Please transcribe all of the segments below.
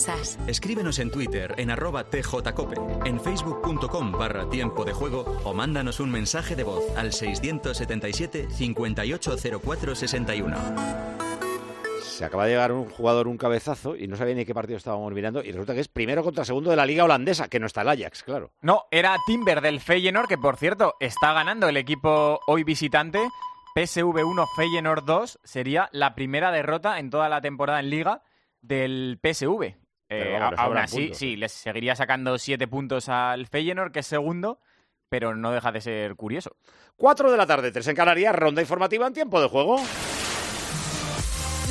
Piensas? Escríbenos en Twitter en arroba tjcope, en facebook.com barra tiempo de juego o mándanos un mensaje de voz al 677 580461. Se acaba de llegar un jugador un cabezazo y no sabía ni qué partido estábamos mirando y resulta que es primero contra segundo de la liga holandesa, que no está el Ajax, claro. No, era Timber del Feyenoord, que por cierto está ganando el equipo hoy visitante. PSV 1, Feyenoord 2 sería la primera derrota en toda la temporada en liga del PSV. Eh, vamos, aún así, puntos. sí, les seguiría sacando siete puntos al Feyenoord, que es segundo, pero no deja de ser curioso. 4 de la tarde, 3 en Canarias, ronda informativa en tiempo de juego.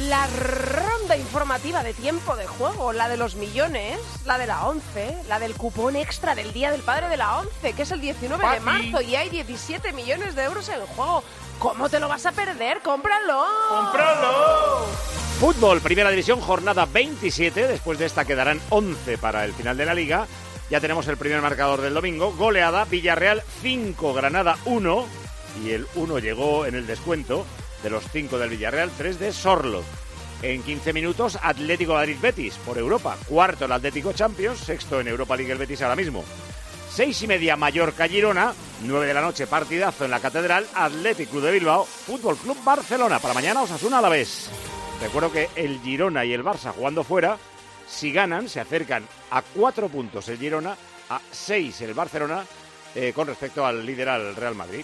La ronda informativa de tiempo de juego, la de los millones, la de la 11, la del cupón extra del Día del Padre de la 11, que es el 19 de marzo y hay 17 millones de euros en juego. ¿Cómo te lo vas a perder? ¡Cómpralo! Fútbol, primera división, jornada 27. Después de esta quedarán 11 para el final de la liga. Ya tenemos el primer marcador del domingo. Goleada, Villarreal 5, Granada 1. Y el 1 llegó en el descuento de los 5 del Villarreal, 3 de Sorlo. En 15 minutos, Atlético Madrid-Betis por Europa. Cuarto el Atlético Champions, sexto en Europa League el Betis ahora mismo. Seis y media Mallorca-Girona, 9 de la noche partidazo en la Catedral, Atlético Club de Bilbao, Fútbol Club Barcelona. Para mañana Osasuna a la vez. Recuerdo que el Girona y el Barça jugando fuera, si ganan, se acercan a cuatro puntos el Girona, a seis el Barcelona, eh, con respecto al líder, al Real Madrid.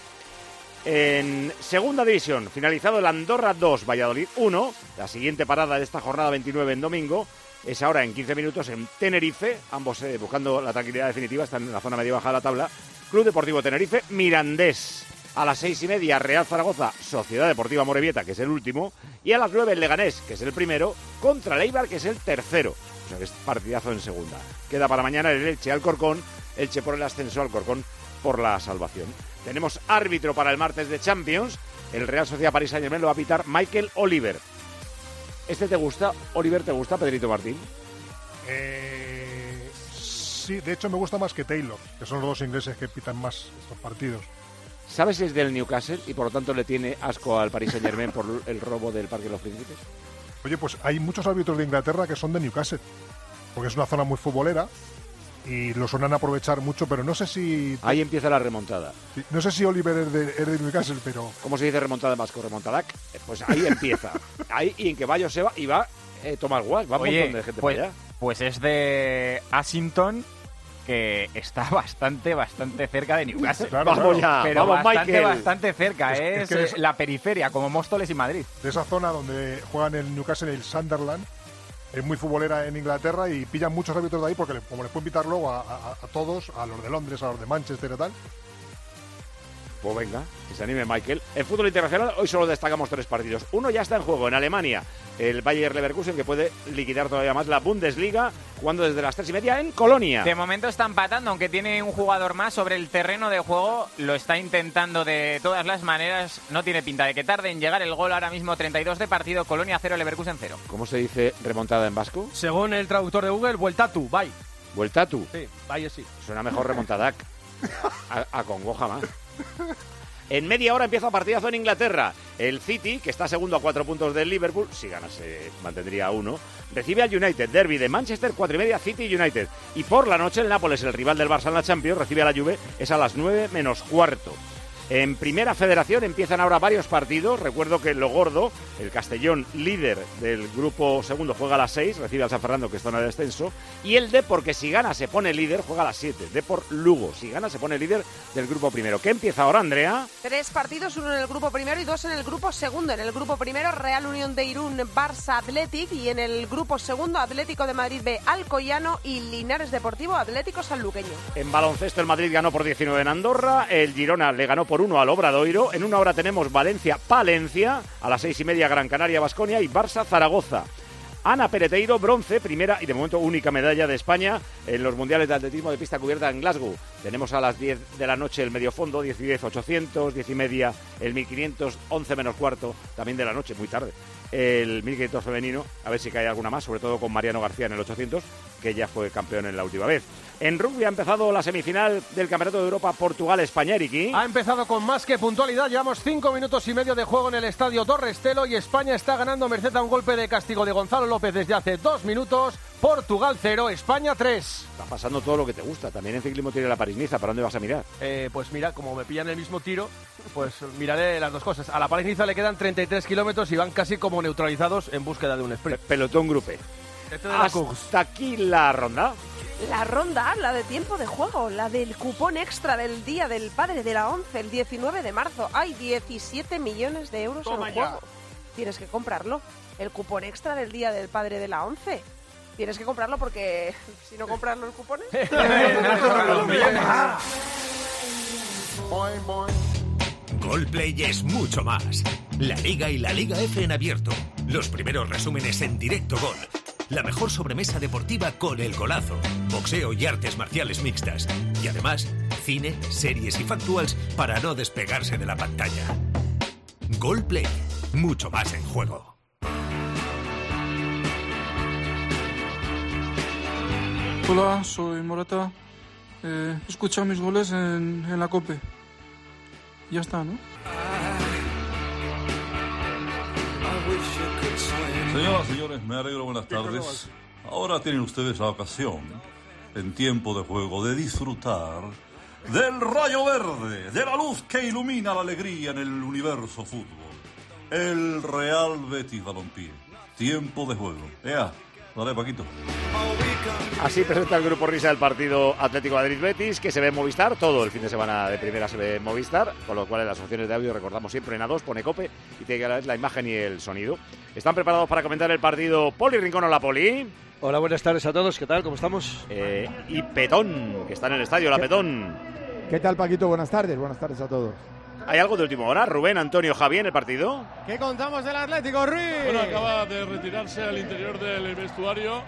En segunda división, finalizado el Andorra 2, Valladolid 1. La siguiente parada de esta jornada 29 en domingo es ahora en 15 minutos en Tenerife, ambos eh, buscando la tranquilidad definitiva, están en la zona media baja de la tabla. Club Deportivo Tenerife, Mirandés. A las seis y media, Real Zaragoza, Sociedad Deportiva Morevieta, que es el último. Y a las nueve, el Leganés, que es el primero, contra Leibar, que es el tercero. O sea que es partidazo en segunda. Queda para mañana el Elche Alcorcón, Elche por el ascenso, Alcorcón por la salvación. Tenemos árbitro para el martes de Champions. El Real Sociedad París Saint Germain lo va a pitar Michael Oliver. ¿Este te gusta? ¿Oliver te gusta, Pedrito Martín? Eh, sí, de hecho me gusta más que Taylor, que son los dos ingleses que pitan más estos partidos. ¿Sabes si es del Newcastle y por lo tanto le tiene asco al Paris Saint Germain por el robo del Parque de los Príncipes? Oye, pues hay muchos árbitros de Inglaterra que son de Newcastle, porque es una zona muy futbolera y lo suelen aprovechar mucho, pero no sé si Ahí empieza la remontada. no sé si Oliver es de, es de Newcastle, pero ¿Cómo se dice remontada en vasco? ¿Remontadac? Eh, Pues ahí empieza. Ahí y en que vaya se va y va eh, Tomás Guas. Va un Oye, montón de gente pues, para allá. pues es de Ashington, que está bastante, bastante cerca de Newcastle. Claro, vamos claro. ya, Pero vamos bastante, Michael. bastante cerca. Es- Es, es que es- eh, la periferia, como Móstoles y Madrid. de esa zona donde juegan el Newcastle y el Sunderland, es muy futbolera en Inglaterra y pillan muchos árbitros de ahí porque como les pueden pitar luego a, a- a todos, a los de Londres, a los de Manchester y tal. Pues venga, que se anime Michael. En fútbol internacional hoy solo destacamos tres partidos. Uno ya está en juego en Alemania, el Bayer Leverkusen que puede liquidar todavía más la Bundesliga, jugando desde las tres y media en Colonia. De momento está empatando, aunque tiene un jugador más sobre el terreno de juego. Lo está intentando de todas las maneras. No tiene pinta de que tarde en llegar el gol ahora mismo 32 de partido. Colonia 0, Leverkusen 0. ¿Cómo se dice remontada en vasco? Según el traductor de Google, vuelta tú, bye. Vuelta tú. Sí, bye sí. Suena mejor remontadac. A, a congoja más. En media hora empieza partidazo en Inglaterra. El City, que está segundo a cuatro puntos del Liverpool, si gana se mantendría a uno, recibe al United. Derby de Manchester, cuatro y media, City United. Y por la noche el Nápoles, el rival del Barça en la Champions, recibe a la Juve, es a las nueve menos cuarto. En primera federación empiezan ahora varios partidos. Recuerdo que lo gordo, el Castellón, líder del grupo segundo, juega a las 6, recibe al San Fernando, que está en el descenso. Y el Depor, que si gana se pone líder, juega a las 7. Depor Lugo, si gana se pone líder del grupo primero. ¿Qué empieza ahora, Andrea? Tres partidos, uno en el grupo primero y dos en el grupo segundo. En el grupo primero, Real Unión de Irún, Barça Athletic. Y en el grupo segundo, Atlético de Madrid B, Alcoyano y Linares Deportivo, Atlético Sanluqueño. En baloncesto el Madrid ganó por 19 en Andorra, el Girona le ganó por 1 al Obradoiro, en una hora tenemos Valencia-Palencia, a las seis y media Gran Canaria-Basconia y Barça-Zaragoza. Ana Pereteiro, bronce, primera y de momento única medalla de España en los mundiales de atletismo de pista cubierta en Glasgow. Tenemos a las 10 de la noche el medio fondo, 10 y 10, 800, 10 y media el 1500, 11 menos cuarto, también de la noche, muy tarde el 1500 femenino, a ver si cae alguna más, sobre todo con Mariano García en el 800, que ya fue campeón en la última vez. En rugby ha empezado la semifinal del Campeonato de Europa Portugal-España, Eriki. Ha empezado con más que puntualidad. Llevamos cinco minutos y medio de juego en el estadio Torrestelo y España está ganando merced a un golpe de castigo de Gonzalo López desde hace dos minutos. Portugal 0, España 3. Está pasando todo lo que te gusta. También en ciclismo tiene la París-Niza. ¿Para dónde vas a mirar? Eh, pues mira, como me pillan el mismo tiro, pues miraré las dos cosas. A la París-Niza le quedan 33 kilómetros y van casi como neutralizados en búsqueda de un sprint. pelotón grupe. Este Hasta aquí la ronda. La ronda, la de tiempo de juego, la del cupón extra del Día del Padre de la 11, el 19 de marzo. Hay 17 millones de euros Toma en ya. juego. Tienes que comprarlo. El cupón extra del Día del Padre de la 11. Tienes que comprarlo porque si no compras los cupones... Goldplay es mucho más. La Liga y la Liga F en abierto. Los primeros resúmenes en directo gol. La mejor sobremesa deportiva con el golazo. Boxeo y artes marciales mixtas. Y además, cine, series y factuals para no despegarse de la pantalla. Goldplay. Mucho más en juego. Hola, soy Morata. Eh, he escuchado mis goles en, en la COPE. Ya está, ¿no? Señoras y señores, me alegro, buenas tardes. Ahora tienen ustedes la ocasión, en tiempo de juego, de disfrutar del rayo verde, de la luz que ilumina la alegría en el universo fútbol. El Real Betis Balompié. Tiempo de juego. Ea, dale, Paquito. Así presenta el grupo Risa el partido Atlético Madrid-Betis, que se ve en Movistar. Todo el fin de semana de primera se ve en Movistar, con lo cual en las opciones de audio recordamos siempre en A2, pone cope y tiene que a la vez la imagen y el sonido. ¿Están preparados para comentar el partido Poli Rincón o la Poli? Hola, buenas tardes a todos. ¿Qué tal? ¿Cómo estamos? Eh, y Petón, que está en el estadio, la Petón. ¿Qué tal, Paquito? Buenas tardes, buenas tardes a todos. ¿Hay algo de última hora? Rubén, Antonio, Javier en el partido. ¿Qué contamos del Atlético Ruiz? Bueno, acaba de retirarse al interior del vestuario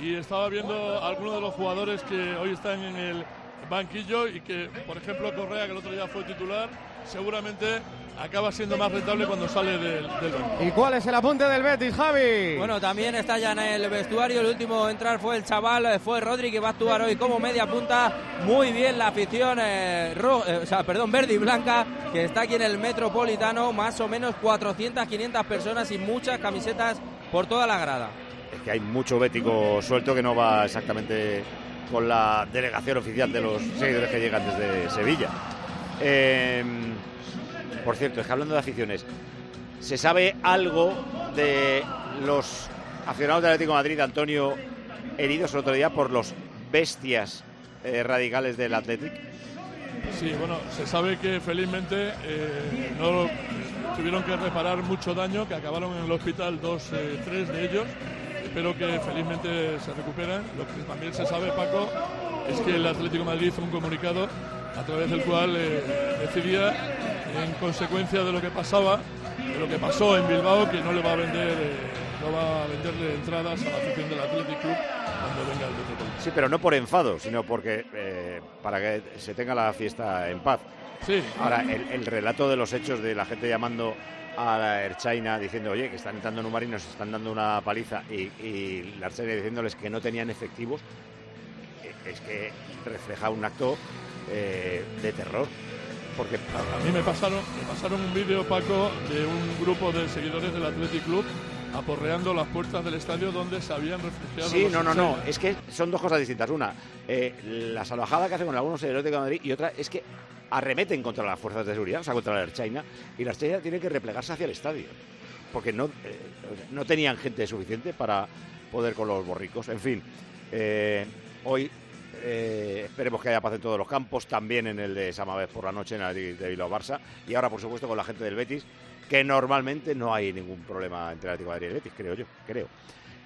y estaba viendo a algunos de los jugadores que hoy están en el banquillo y que, por ejemplo, Correa, que el otro día fue titular, seguramente acaba siendo más rentable cuando sale del, del banco. ¿Y cuál es el apunte del Betis, Javi? Bueno, también está ya en el vestuario. El último a entrar fue el chaval, eh, fue Rodri, que va a actuar hoy como media punta. Muy bien la afición, eh, ro- eh, o sea, perdón, verde y blanca, que está aquí en el Metropolitano. Más o menos 400, 500 personas y muchas camisetas por toda la grada. Es que hay mucho bético suelto que no va exactamente con la delegación oficial de los seguidores que llegan desde Sevilla. Eh, por cierto, es que hablando de aficiones, ¿se sabe algo de los aficionados del Atlético Madrid, Antonio, heridos el otro día por los bestias eh, radicales del Atlético? Sí, bueno, se sabe que felizmente eh, no tuvieron que reparar mucho daño, que acabaron en el hospital dos, eh, tres de ellos. Espero que felizmente se recuperen. Lo que también se sabe, Paco, es que el Atlético Madrid hizo un comunicado a través del cual decidía, en consecuencia de lo que pasaba, de lo que pasó en Bilbao, que no le va a vender, eh, no va a venderle entradas a la afición del Athletic Club cuando venga el Metropolitano. Sí, pero no por enfado, sino porque eh, para que se tenga la fiesta en paz. Sí. Ahora, el, el relato de los hechos de la gente llamando a la Erchaina diciendo, oye, que están entrando en un mar y nos están dando una paliza, y, y la Erchaina diciéndoles que no tenían efectivos, eh, es que refleja un acto eh, de terror. Porque A mí me pasaron, me pasaron un vídeo, Paco, de un grupo de seguidores del Athletic Club aporreando las puertas del estadio donde se habían refugiado. Sí, no, no, no. Es que son dos cosas distintas. Una, eh, la salvajada que hacen con algunos seguidores de Madrid y otra es que arremeten contra las fuerzas de seguridad, o sea, contra la Erchaina, y la Erchaina tiene que replegarse hacia el estadio. Porque no, eh, no tenían gente suficiente para poder con los borricos. En fin, eh, hoy eh, esperemos que haya paz en todos los campos, también en el de Samavez por la noche, en el de Bilbao Barça, y ahora, por supuesto, con la gente del Betis, que normalmente no hay ningún problema entre el Atlético de Madrid y el Betis, creo yo, creo.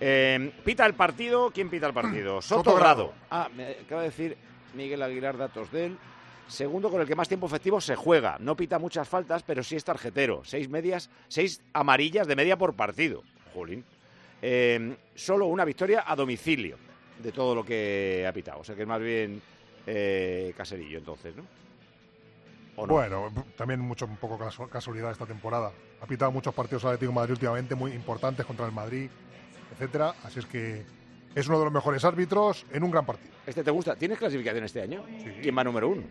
Eh, pita el partido, ¿quién pita el partido? Sotogrado. Sotogrado. Ah, me acaba de decir Miguel Aguilar datos de él. Segundo con el que más tiempo efectivo se juega. No pita muchas faltas, pero sí es tarjetero. Seis medias, seis amarillas de media por partido. Jolín. eh, solo una victoria a domicilio de todo lo que ha pitado. O sea que es más bien eh, caserillo entonces, ¿no? ¿O no? Bueno, también mucho un poco casu- casualidad esta temporada. Ha pitado muchos partidos Atlético de Madrid últimamente muy importantes contra el Madrid, etcétera. Así es que es uno de los mejores árbitros en un gran partido. ¿Este te gusta? ¿Tienes clasificación este año? ¿Quién va número uno?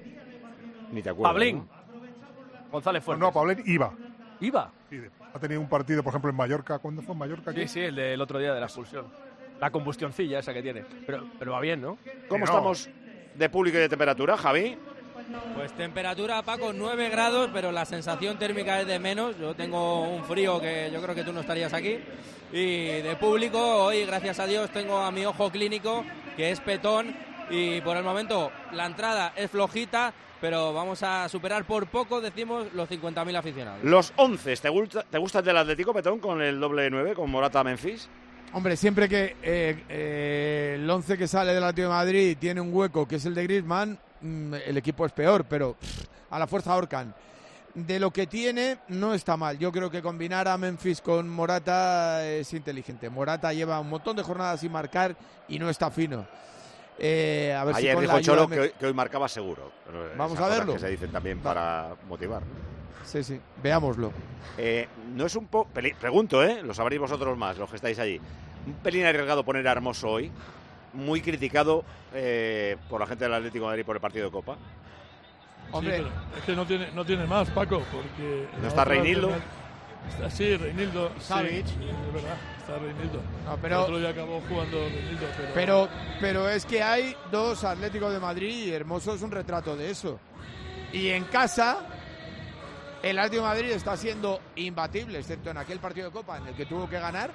Ni te acuerdas. Pablín. ¿no? González Fuentes. No, Pablén iba. ¿Iba? Sí, ha tenido un partido, por ejemplo, en Mallorca. ¿Cuándo fue en Mallorca? Sí, sí, el del otro día de la expulsión. La combustioncilla esa que tiene. Pero, pero va bien, ¿no? ¿Cómo estamos de público y de temperatura, Javi? Pues temperatura, Paco, 9 grados, pero la sensación térmica es de menos. Yo tengo un frío que yo creo que tú no estarías aquí. Y de público, hoy, gracias a Dios, tengo a mi ojo clínico, que es petón. Y por el momento la entrada es flojita, pero vamos a superar por poco, decimos, los 50.000 aficionados. Los 11, ¿te gusta, ¿te gusta el del Atlético Petón con el doble 9, con Morata Memphis? Hombre, siempre que eh, eh, el 11 que sale del Atlético de Madrid tiene un hueco que es el de Griezmann, mm, el equipo es peor, pero pff, a la fuerza ahorcan. De lo que tiene, no está mal. Yo creo que combinar a Memphis con Morata es inteligente. Morata lleva un montón de jornadas sin marcar y no está fino. Eh, a ver si Ayer dijo Cholo que hoy, que hoy marcaba seguro. Vamos a verlo. que se dicen también Va. para motivar. Sí, sí, veámoslo. Eh, no es un poco... Pregunto, ¿eh? Lo sabréis vosotros más, los que estáis allí. Un pelín arriesgado poner a Hermoso hoy. Muy criticado eh, por la gente del Atlético de Madrid por el partido de Copa. Hombre. es que no tiene, no tiene más, Paco, porque... ¿No está Reinildo? Está, sí, Reinildo. Savic. sí, es verdad, está Reinildo. No, pero- El otro día acabó jugando Reinildo, pero... Pero, pero es que hay dos Atléticos de Madrid y Hermoso es un retrato de eso. Y en casa, el Atlético de Madrid está siendo imbatible, excepto en aquel partido de Copa en el que tuvo que ganar.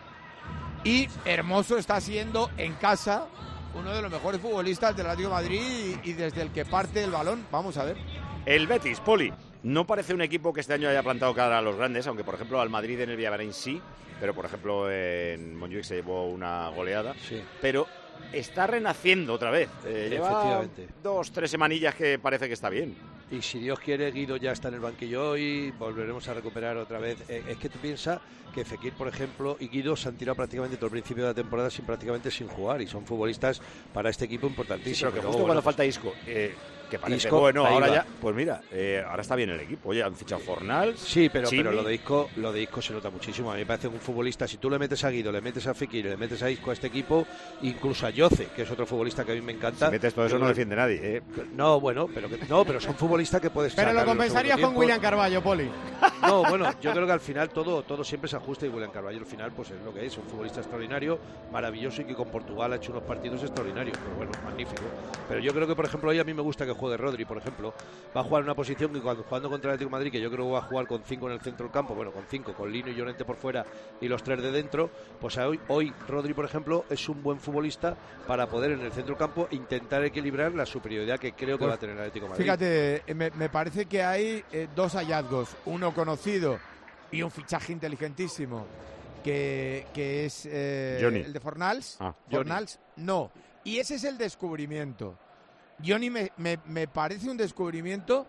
Y Hermoso está siendo en casa uno de los mejores futbolistas del Atlético de Madrid y, y desde el que parte el balón. Vamos a ver. El Betis, Poli, no parece un equipo que este año haya plantado cara a los grandes, aunque por ejemplo al Madrid en el Villamarín sí, pero por ejemplo en Montjuic se llevó una goleada. Pero está renaciendo otra vez. Eh, lleva Efectivamente. dos, tres semanillas que parece que está bien. Y si Dios quiere, Guido ya está en el banquillo y volveremos a recuperar otra vez. Eh, es que tú piensas que Fekir, por ejemplo, y Guido se han tirado prácticamente todo el principio de la temporada sin prácticamente sin jugar y son futbolistas para este equipo Sí, importantísimos. pero que justo cuando bueno, falta Isco, eh, que parece Isco, bueno, ahora va. ya, pues mira, eh, ahora está bien el equipo. Oye, han fichado Fornal. Sí, pero, pero lo de Isco, lo de Isco se nota muchísimo. A mí me parece un futbolista, si tú le metes a Guido, le metes a Fekir, le metes a Isco a este equipo, incluso a Yoce, que es otro futbolista que a mí me encanta. Si metes todo eso no defiende nadie. ¿eh? No, bueno, pero que- no, pero son futbolistas que puedes Pero lo compensarías con William. Carballo, Poli. No, bueno, yo creo que al final todo, todo siempre se ajusta y William Carvalho al final pues es lo que es, un futbolista extraordinario, maravilloso y que con Portugal ha hecho unos partidos extraordinarios, pero bueno, magnífico. Pero yo creo que, por ejemplo, hoy a mí me gusta que juegue Rodri, por ejemplo, va a jugar en una posición que cuando jugando contra el Atlético de Madrid, que yo creo que va a jugar con cinco en el centro del campo, bueno, con cinco, con Lino y Llorente por fuera y los tres de dentro, pues hoy, hoy Rodri, por ejemplo, es un buen futbolista para poder en el centro del campo intentar equilibrar la superioridad que creo que Pues, va a tener el Atlético de Madrid. Fíjate, eh, me, me parece que hay eh, dos hallazgos, uno conocido y un fichaje inteligentísimo, que, que es eh, el de Fornals. Ah, Fornals, no. Y ese es el descubrimiento. Johnny me, me- me parece un descubrimiento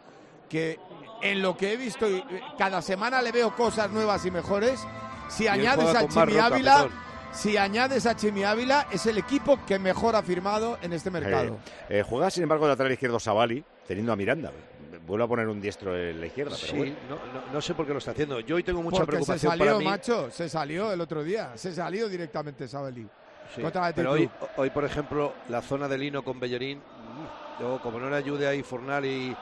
que en lo que he visto, y, eh, cada semana le veo cosas nuevas y mejores. Si Y añades a Chimi Ávila, si añades a Chimi Ávila, es el equipo que mejor ha firmado en este mercado. Eh, eh, juega, sin embargo, de lateral izquierdo Savali, teniendo a Miranda. Vuelve a poner un diestro en la izquierda, pero Sí, bueno. no, no- no sé por qué lo está haciendo. Yo hoy tengo mucha Porque se preocupación salió, para mí. macho, se salió el otro día, se salió directamente Sabelí. Sí, pero hoy, hoy, por ejemplo, la zona de Lino con Bellerín, yo, como no le ayude ahí Fornal y,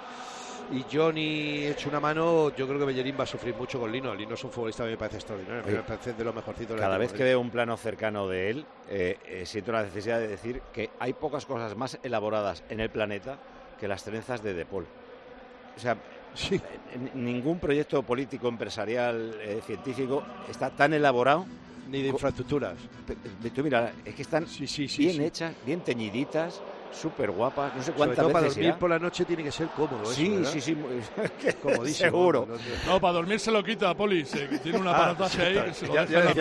y Johnny hecho una mano, yo creo que Bellerín va a sufrir mucho con Lino. Lino es un futbolista que me parece extraordinario, me parece de lo mejorcito. del Cada vez que de veo un plano cercano de él, eh, eh, siento la necesidad de decir que hay pocas cosas más elaboradas en el planeta que las trenzas de Depol. O sea, ningún proyecto político, empresarial, eh, científico está tan elaborado. Ni de infraestructuras. Tú mira, es que están bien sí. hechas, bien teñiditas, súper guapas, no sé Sobre cuántas todo para dormir irá. por la noche tiene que ser cómodo. Sí, sí, sí, Comodísimo. seguro. No, no, no. No, para dormir se lo quita, Poli. Se, tiene un Ah, aparataje ahí ya- que se lo ya- deja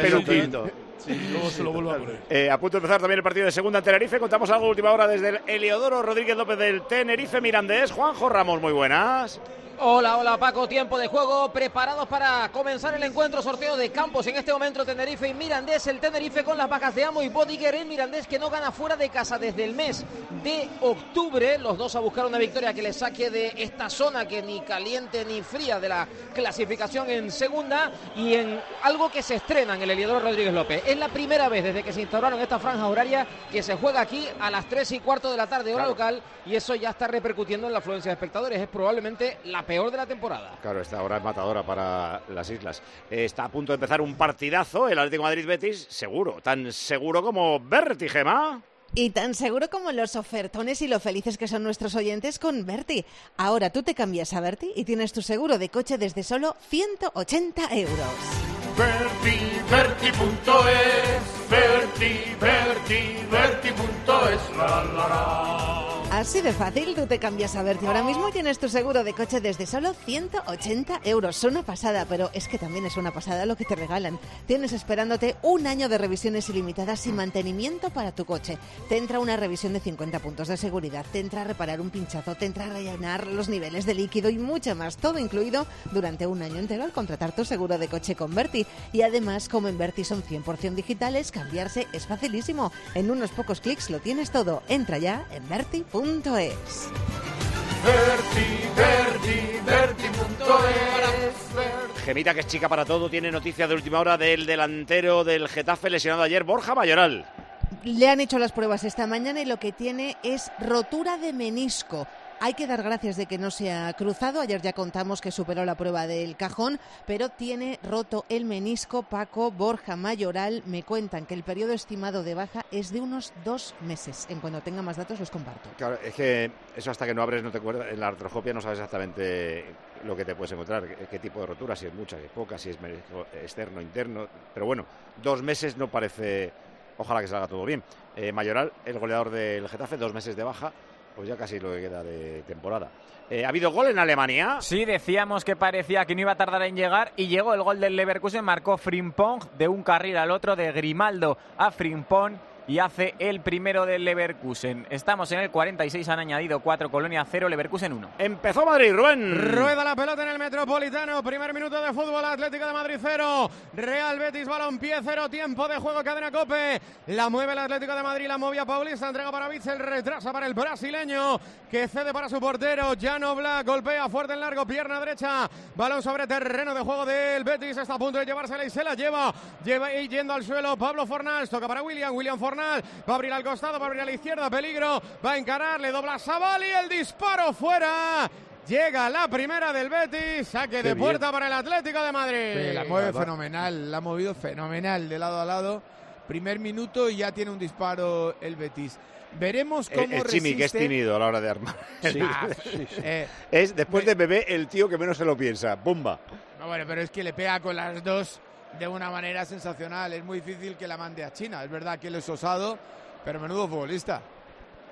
Sí, y luego se lo vuelve a poner. Eh, a punto de empezar también el partido de segunda en Tenerife. Contamos algo última hora desde el Heliodoro Rodríguez López del Tenerife Mirandés. Juanjo Ramos, muy buenas. Hola, hola Paco, tiempo de juego, preparados para comenzar el encuentro, sorteo de campos en este momento. Tenerife y Mirandés, el Tenerife con las bajas de Amo y Bodiger, el Mirandés que no gana fuera de casa desde el mes de octubre, los dos a buscar una victoria que les saque de esta zona que ni caliente ni fría de la clasificación en segunda. Y en algo que se estrena en el Heliodoro Rodríguez López. Es la primera vez desde que se instauraron esta franja horaria que se juega aquí a las 3 y cuarto de la tarde hora local. Y eso ya está repercutiendo en la afluencia de espectadores, es probablemente la peor de la temporada. Claro, esta hora es matadora para las islas. Eh, Está a punto de empezar un partidazo, el Atlético de Madrid-Betis, seguro, tan seguro como Berti, Gemma. Y tan seguro como los ofertones y lo felices que son nuestros oyentes con Berti. Ahora tú te cambias a Berti y tienes tu seguro de coche desde solo 180 euros. Berti, Berti.es, la, la, la. Así de fácil, tú te cambias a Berti ahora mismo tienes tu seguro de coche desde solo 180 euros. Una pasada, pero es que también es una pasada lo que te regalan. Tienes esperándote un año de revisiones ilimitadas y mantenimiento para tu coche. Te entra una revisión de 50 puntos de seguridad, te entra a reparar un pinchazo, te entra a rellenar los niveles de líquido y mucho más. Todo incluido durante un año entero al contratar tu seguro de coche con Berti. Y además, como en Berti son 100% digitales, cambiarse es facilísimo. En unos pocos clics lo tienes todo. Entra ya en berti.es. Berti, Berti, Berti.es. Gemita, que es chica para todo, tiene noticias de última hora del delantero del Getafe lesionado ayer, Borja Mayoral. Le han hecho las pruebas esta mañana y lo que tiene es rotura de menisco. Hay que dar gracias de que no se ha cruzado. Ayer ya contamos que superó la prueba del cajón, pero tiene roto el menisco. Paco Borja Mayoral me cuentan que el periodo estimado de baja es de unos dos meses. En cuando tenga más datos los comparto. Claro, es que eso hasta que no abres no te acuerdas, en la artroscopia no sabes exactamente lo que te puedes encontrar, qué, tipo de rotura, si es mucha, si es poca, si es externo, interno. Pero bueno, dos meses no parece, ojalá que salga todo bien. Eh, Mayoral, el goleador del Getafe, dos meses de baja, pues ya casi lo que queda de temporada. Eh, ¿Ha habido gol en Alemania? Sí, decíamos que parecía que no iba a tardar en llegar y llegó el gol del Leverkusen, marcó Frimpong de un carril al otro, de Grimaldo a Frimpong y hace el primero del Leverkusen. Estamos en el 46, han añadido 4, Colonia 0, Leverkusen 1. Empezó Madrid, Rubén. Rueda la pelota en el Metropolitano. Primer minuto de fútbol, Atlético de Madrid 0. Real Betis, balón pie 0. Tiempo de juego, cadena cope. La mueve el Atlético de Madrid, la movía Paulista. Entrega para Vitzel, retrasa para el brasileño que cede para su portero. Jan Black golpea fuerte en largo, pierna derecha. Balón sobre terreno de juego del Betis. Está a punto de llevársela y se la lleva. Lleva y yendo al suelo Pablo Fornals. Toca para William. William Fornals va a abrir al costado, va a abrir a la izquierda. Peligro. Va a encarar, le dobla Sabal y el disparo fuera. Llega la primera del Betis, saque de bien. puerta para el Atlético de Madrid. Sí, la mueve fenomenal, la ha movido fenomenal de lado a lado. Primer minuto y ya tiene un disparo el Betis. Veremos El, cómo el Chimi, que es tímido a la hora de armar. Sí, sí, sí. Eh, es después de bebé el tío que menos se lo piensa. ¡Bumba! No, bueno, pero es que le pega con las dos de una manera sensacional. Es muy difícil que la mande a China. Es verdad que él es osado, pero menudo futbolista.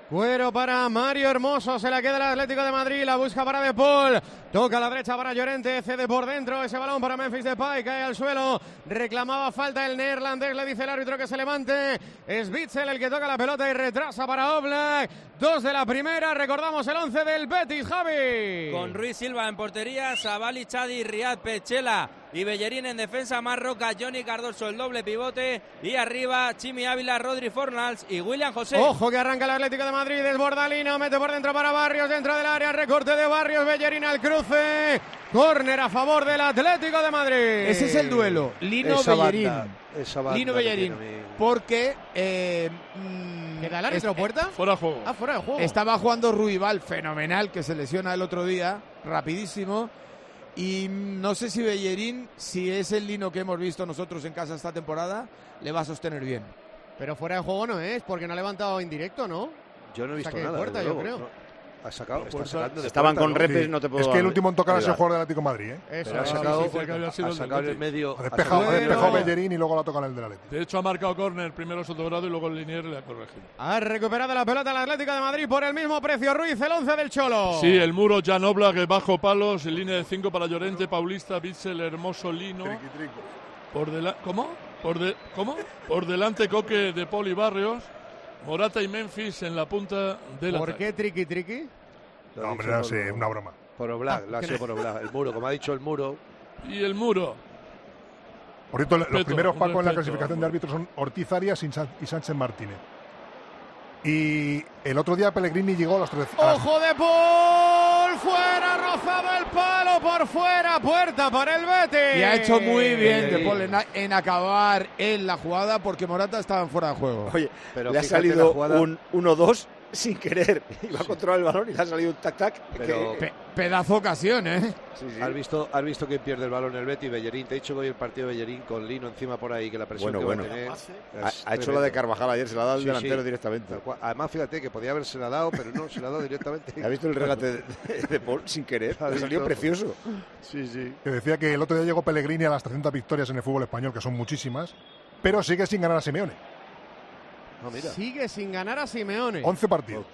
Cuero para Mario Hermoso, se la queda el Atlético de Madrid, la busca para De Paul, toca a la derecha para Llorente, cede por dentro, ese balón para Memphis Depay, cae al suelo, reclamaba falta el neerlandés, le dice el árbitro que se levante, es Bitzel el que toca la pelota y retrasa para Oblak, dos de la primera, recordamos el once del Betis, Javi. Con Ruiz Silva en portería, Sabali, Chadi, Riad, Pechela y Bellerín en defensa, Marroca, Johnny Cardoso el doble pivote y arriba Chimi Ávila, Rodri Fornals y William José. Ojo que arranca el Atlético de Madrid, desborda Lino, mete por dentro para Barrios, dentro del área, recorte de Barrios, Bellerín al cruce, córner a favor del Atlético de Madrid. Ese es el duelo. Lino Esa Bellerín. banda, esa banda Lino Bellerín. Porque. Eh, mm, ¿Queda el árbitro es- puerta? Fuera de juego. Ah, fuera de juego. Estaba jugando Ruibal, fenomenal, que se lesiona el otro día, rapidísimo. Y no sé si Bellerín, si es el Lino que hemos visto nosotros en casa esta temporada, le va a sostener bien. Pero fuera de juego no es, porque no ha levantado en directo, ¿no? Yo no he visto nada. puerta, yo creo. no. Ha sacado, está Puerta. sacando de Estaban puerta, con ¿no? repes, Sí. no te puedo Es que el último en tocar ha sido el jugador del Atlético de Madrid, ¿eh? Eso, ha sí, sacado, sí, sido ha el del sacado el medio. Ha ha despejado, ha Bueno. despejado Bellerín y luego la toca en el del Atlético. De hecho, ha marcado córner primero Sotogrado y luego el Linier le ha corregido. Ha recuperado la pelota el Atlético de Madrid por el mismo precio. Ruiz, el 11 del Cholo. Sí, el muro Jan Oblak bajo palos, en línea de 5 para Llorente, Paulista, Bitzel, Hermoso, Lino. Por dela- ¿Cómo? Por de- ¿Cómo? Por delante Coque de Poli Barrios, Morata y Memphis en la punta del ¿Por ataque. qué triqui triqui? No, hombre, no sé, una broma. Por Oblak, Ah, lo ha sido por Oblak. El muro, como ha dicho el muro. Y el muro. Por cierto, los primeros Paco en la clasificación de árbitros son Ortiz Arias y Sánchez Martínez. Y el otro día Pellegrini llegó a los tres. ¡Ojo de Paul! ¡Fuera! ¡Rozado el palo por fuera! ¡Puerta para el Betis! Y ha hecho muy bien De. Paul en, acabar en la jugada porque Morata estaba en fuera de juego. Oye, Pero le ha salido la jugada- un 1-2 sin querer. Iba a controlar el balón y le ha salido un tac-tac. Pero- que- Pe- pedazo ocasión, ¿eh? ¿Has visto, ¿Has visto quién pierde el balón el Betis? Bellerín. Te he dicho que hoy el partido de Bellerín con Lino encima por ahí, que la presión Bueno, que bueno. va a tener. Ha, ha hecho la de Carvajal ayer, se la ha dado al Sí, delantero sí. directamente. Además, fíjate que podía haberse la dado, pero no, se la ha dado directamente. ¿Ha visto el regate de, de Paul sin querer? Ha salido precioso. Sí, sí. que decía que el otro día llegó Pellegrini a las 300 victorias en el fútbol español, que son muchísimas, pero sigue sin ganar a Simeone. No, mira. Sigue sin ganar a Simeone. 11 partidos.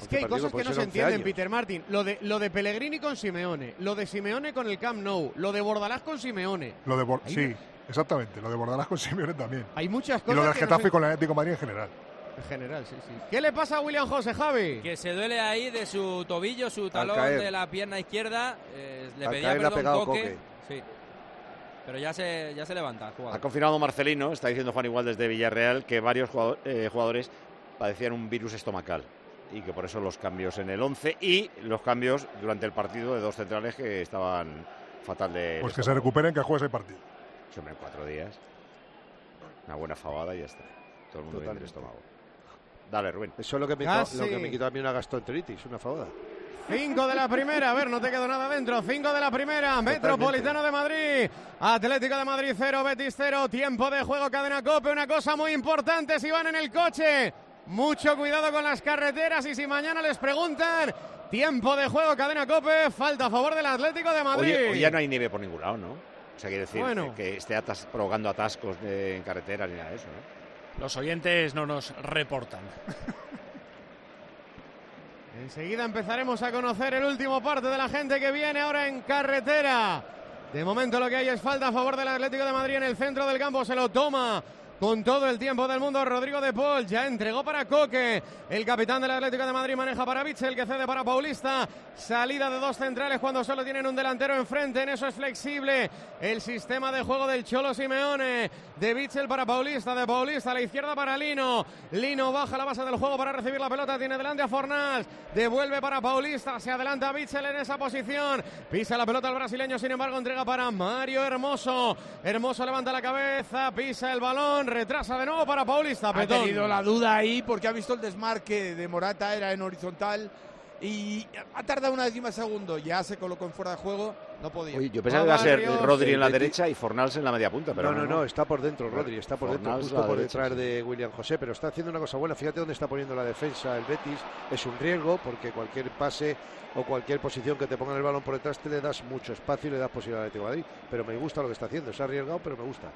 Es que hay 11 cosas que no se ser 11 entienden, años. Peter Martin. Lo de, lo de Pellegrini con Simeone, lo de Simeone con el Camp Nou, lo de Bordalás con Simeone. Lo de Bor- Ahí sí, exactamente. Lo de Bordalás con Simeone también. Hay muchas Y cosas lo del no Getafe se- con el Atlético de Madrid en general. En general, sí, sí. ¿Qué le pasa a William José Javi? Que se duele ahí de su tobillo, su talón de la pierna izquierda. eh, le Al pedía caer le ha perdón pegado Coque. Coque. Sí. Pero ya se, ya se levanta el jugador. Ha confirmado Marcelino, está diciendo Juan igual desde Villarreal, que varios eh, jugadores padecían un virus estomacal y que por eso los cambios en el 11 y los cambios durante el partido de dos centrales que estaban fatal de Pues que se recuperen, que juegue ese partido. En cuatro días. Una buena fabada y ya está. Todo el mundo Totalmente. estómago. Dale, Rubén. Eso es lo que me, Casi. lo que me quitó a mí una gastroenteritis, una fabada. Cinco de la primera, a ver, no te quedó nada dentro. Cinco de la primera, Metropolitano de Madrid, Atlético de Madrid 0, Betis 0, tiempo de juego, cadena cope. Una cosa muy importante si van en el coche, mucho cuidado con las carreteras y si mañana les preguntan, tiempo de juego, cadena cope, falta a favor del Atlético de Madrid. Hoy ya no hay nieve por ningún lado, ¿no? O sea, quiere decir Bueno. que esté atas- provocando atascos de- en carreteras ni nada de eso, ¿no? Los oyentes no nos reportan. Enseguida empezaremos a conocer el último parte de la gente que viene ahora en carretera. De momento lo que hay es falta a favor del Atlético de Madrid en el centro del campo. Se lo toma con todo el tiempo del mundo Rodrigo de Paul. Ya entregó para Coque. El capitán del Atlético de Madrid maneja para Bichel que cede para Paulista. Salida de dos centrales cuando solo tienen un delantero enfrente. En eso es flexible el sistema de juego del Cholo Simeone. De Bichel para Paulista. De Paulista a la izquierda para Lino. Lino baja la base del juego para recibir la pelota. Tiene delante a Fornás. Devuelve para Paulista. Se adelanta Bichel en esa posición. Pisa la pelota al brasileño. Sin embargo, entrega para Mario Hermoso. Hermoso levanta la cabeza. Pisa el balón. Retrasa de nuevo para Paulista. Ha Petón. tenido la duda ahí porque ha visto el desmarque de Morata, era en horizontal y ha tardado una décima segundo. Ya se colocó en fuera de juego, no podía. Oye, yo pensaba que iba a ser. Rodri en la derecha y Fornals en la media punta, pero no, no, no, está por dentro, Rodri, está por dentro, Fornals justo la por derecha, detrás sí. de William José, pero está haciendo una cosa buena. Fíjate dónde está poniendo la defensa el Betis. Es un riesgo porque cualquier pase o cualquier posición que te pongan el balón por detrás te le das mucho espacio y le das posibilidad al Atlético de Madrid. Pero me gusta lo que está haciendo. Se ha arriesgado, pero me gusta.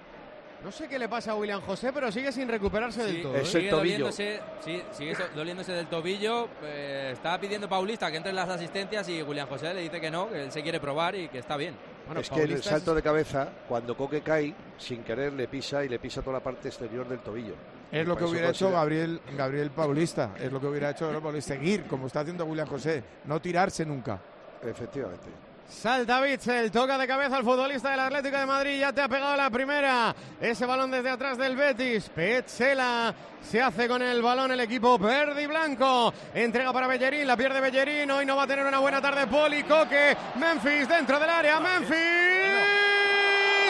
No sé qué le pasa a William José, pero sigue sin recuperarse del todo. es ¿eh? el sigue tobillo. doliéndose, sí, sigue doliéndose del tobillo. eh, estaba pidiendo Paulista que entre en las asistencias y William José le dice que no, que él se quiere probar y que está bien. Bueno, es que en el Paulista salto de cabeza, cuando Coque cae, sin querer le pisa y le pisa toda la parte exterior del tobillo. Es Y lo que hubiera hecho Gabriel, Gabriel Paulista. Es lo que hubiera hecho Gabriel Paulista. Seguir, como está haciendo William José. No tirarse nunca. Efectivamente. Salta Bitzel, toca de cabeza al futbolista del Atlético de Madrid, ya te ha pegado la primera. Ese balón desde atrás del Betis. Petzela se hace con el balón el equipo verde y blanco. Entrega para Bellerín, la pierde Bellerín. Hoy no va a tener una buena tarde Poli, Coque, Memphis dentro del área. Memphis.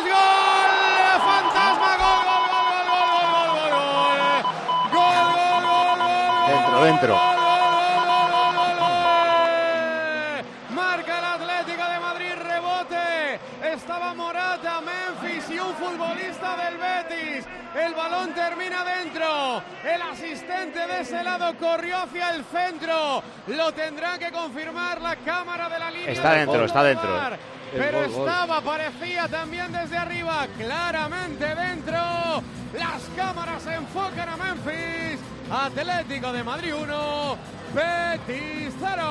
¡Gol! ¡Fantasma! ¡Gol, gol, gol, gol, gol, gol, gol, gol! ¡Gol, gol, gol, gol! Dentro, dentro. Del Betis. El balón termina dentro. El asistente de ese lado corrió hacia el centro. Lo tendrá que confirmar la cámara de la línea. Está del dentro, está dentro. bar. Pero gol, gol. estaba, parecía también desde arriba, claramente dentro. Las cámaras enfocan a Memphis Atlético de Madrid 1, Betis 0.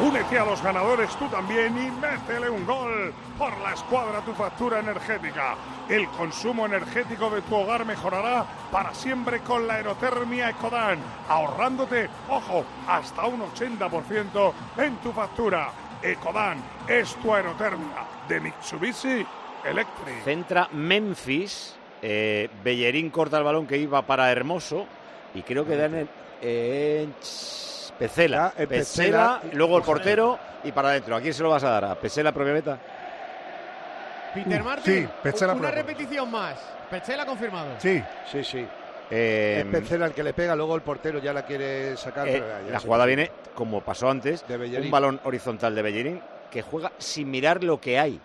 Únete a los ganadores tú también y métele un gol por la escuadra tu factura energética. El consumo energético de tu hogar mejorará para siempre con la aerotermia Ecodan, ahorrándote, ojo, hasta un 80% en tu factura. Ecodan es tu aerotermia de Mitsubishi Electric. Centra Memphis. eh, Bellerín corta el balón que iba para Hermoso. Y creo que dan en, en Ch- Pecela. Pecela, Pecela. luego el portero y para adentro. ¿A quién se lo vas a dar? ¿A Pecela, propia meta? Peter Uh, Martin, sí, Petzela una repetición más. Petzela confirmado. Sí. Sí, sí. Eh, es Pencela el que le pega, luego el portero ya la quiere sacar. Eh, ya- la jugada viene, como pasó antes, De Bellerín. un balón horizontal de Bellerín que juega sin mirar lo que hay.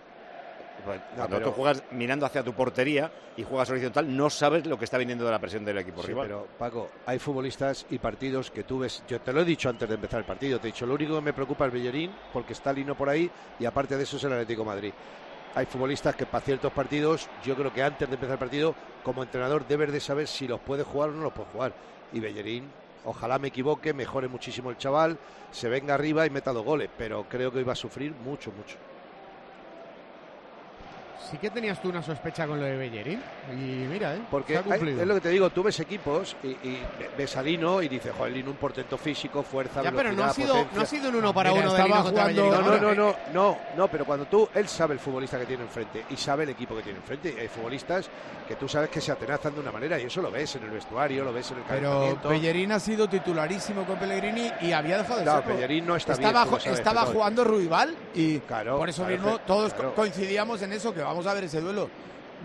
Cuando pero- tú juegas mirando hacia tu portería y juegas horizontal, no sabes lo que está viniendo de la presión del equipo Sí, rival. pero Paco, hay futbolistas y partidos que tú ves. Yo te lo he dicho antes de empezar el partido. Te he dicho, lo único que me preocupa es Bellerín, porque está Lino por ahí, y aparte de eso es el Atlético de Madrid. Hay futbolistas que para ciertos partidos, yo creo que antes de empezar el partido, como entrenador, debes de saber si los puedes jugar o no los puedes jugar. Y Bellerín, ojalá me equivoque, mejore muchísimo el chaval, se venga arriba y meta dos goles, pero creo que hoy va a sufrir mucho, mucho. Sí que tenías tú una sospecha con lo de Bellerín. Y mira, ¿eh? Porque se ha hay- cumplido. es lo que te digo, tú ves equipos y, y ves a Lino y dices, joder, Lino un portento físico, fuerza, Ya, pero no ha sido, potencia". no ha sido un uno para Mira, uno de Lino jugando- Bellerín. No, no, ahora. no, no, no, pero cuando tú, él sabe el futbolista que tiene enfrente y sabe el equipo que tiene enfrente. Hay futbolistas que tú sabes que se atenazan de una manera y eso lo ves en el vestuario, lo ves en el Pero calentamiento. Bellerín ha sido titularísimo con Pellegrini y había dejado de Claro. Bellerín no está bien, estaba, sabes, estaba pero- jugando Ruibal y Claro, por eso claro, mismo todos claro. coincidíamos en eso, que vamos a ver ese duelo.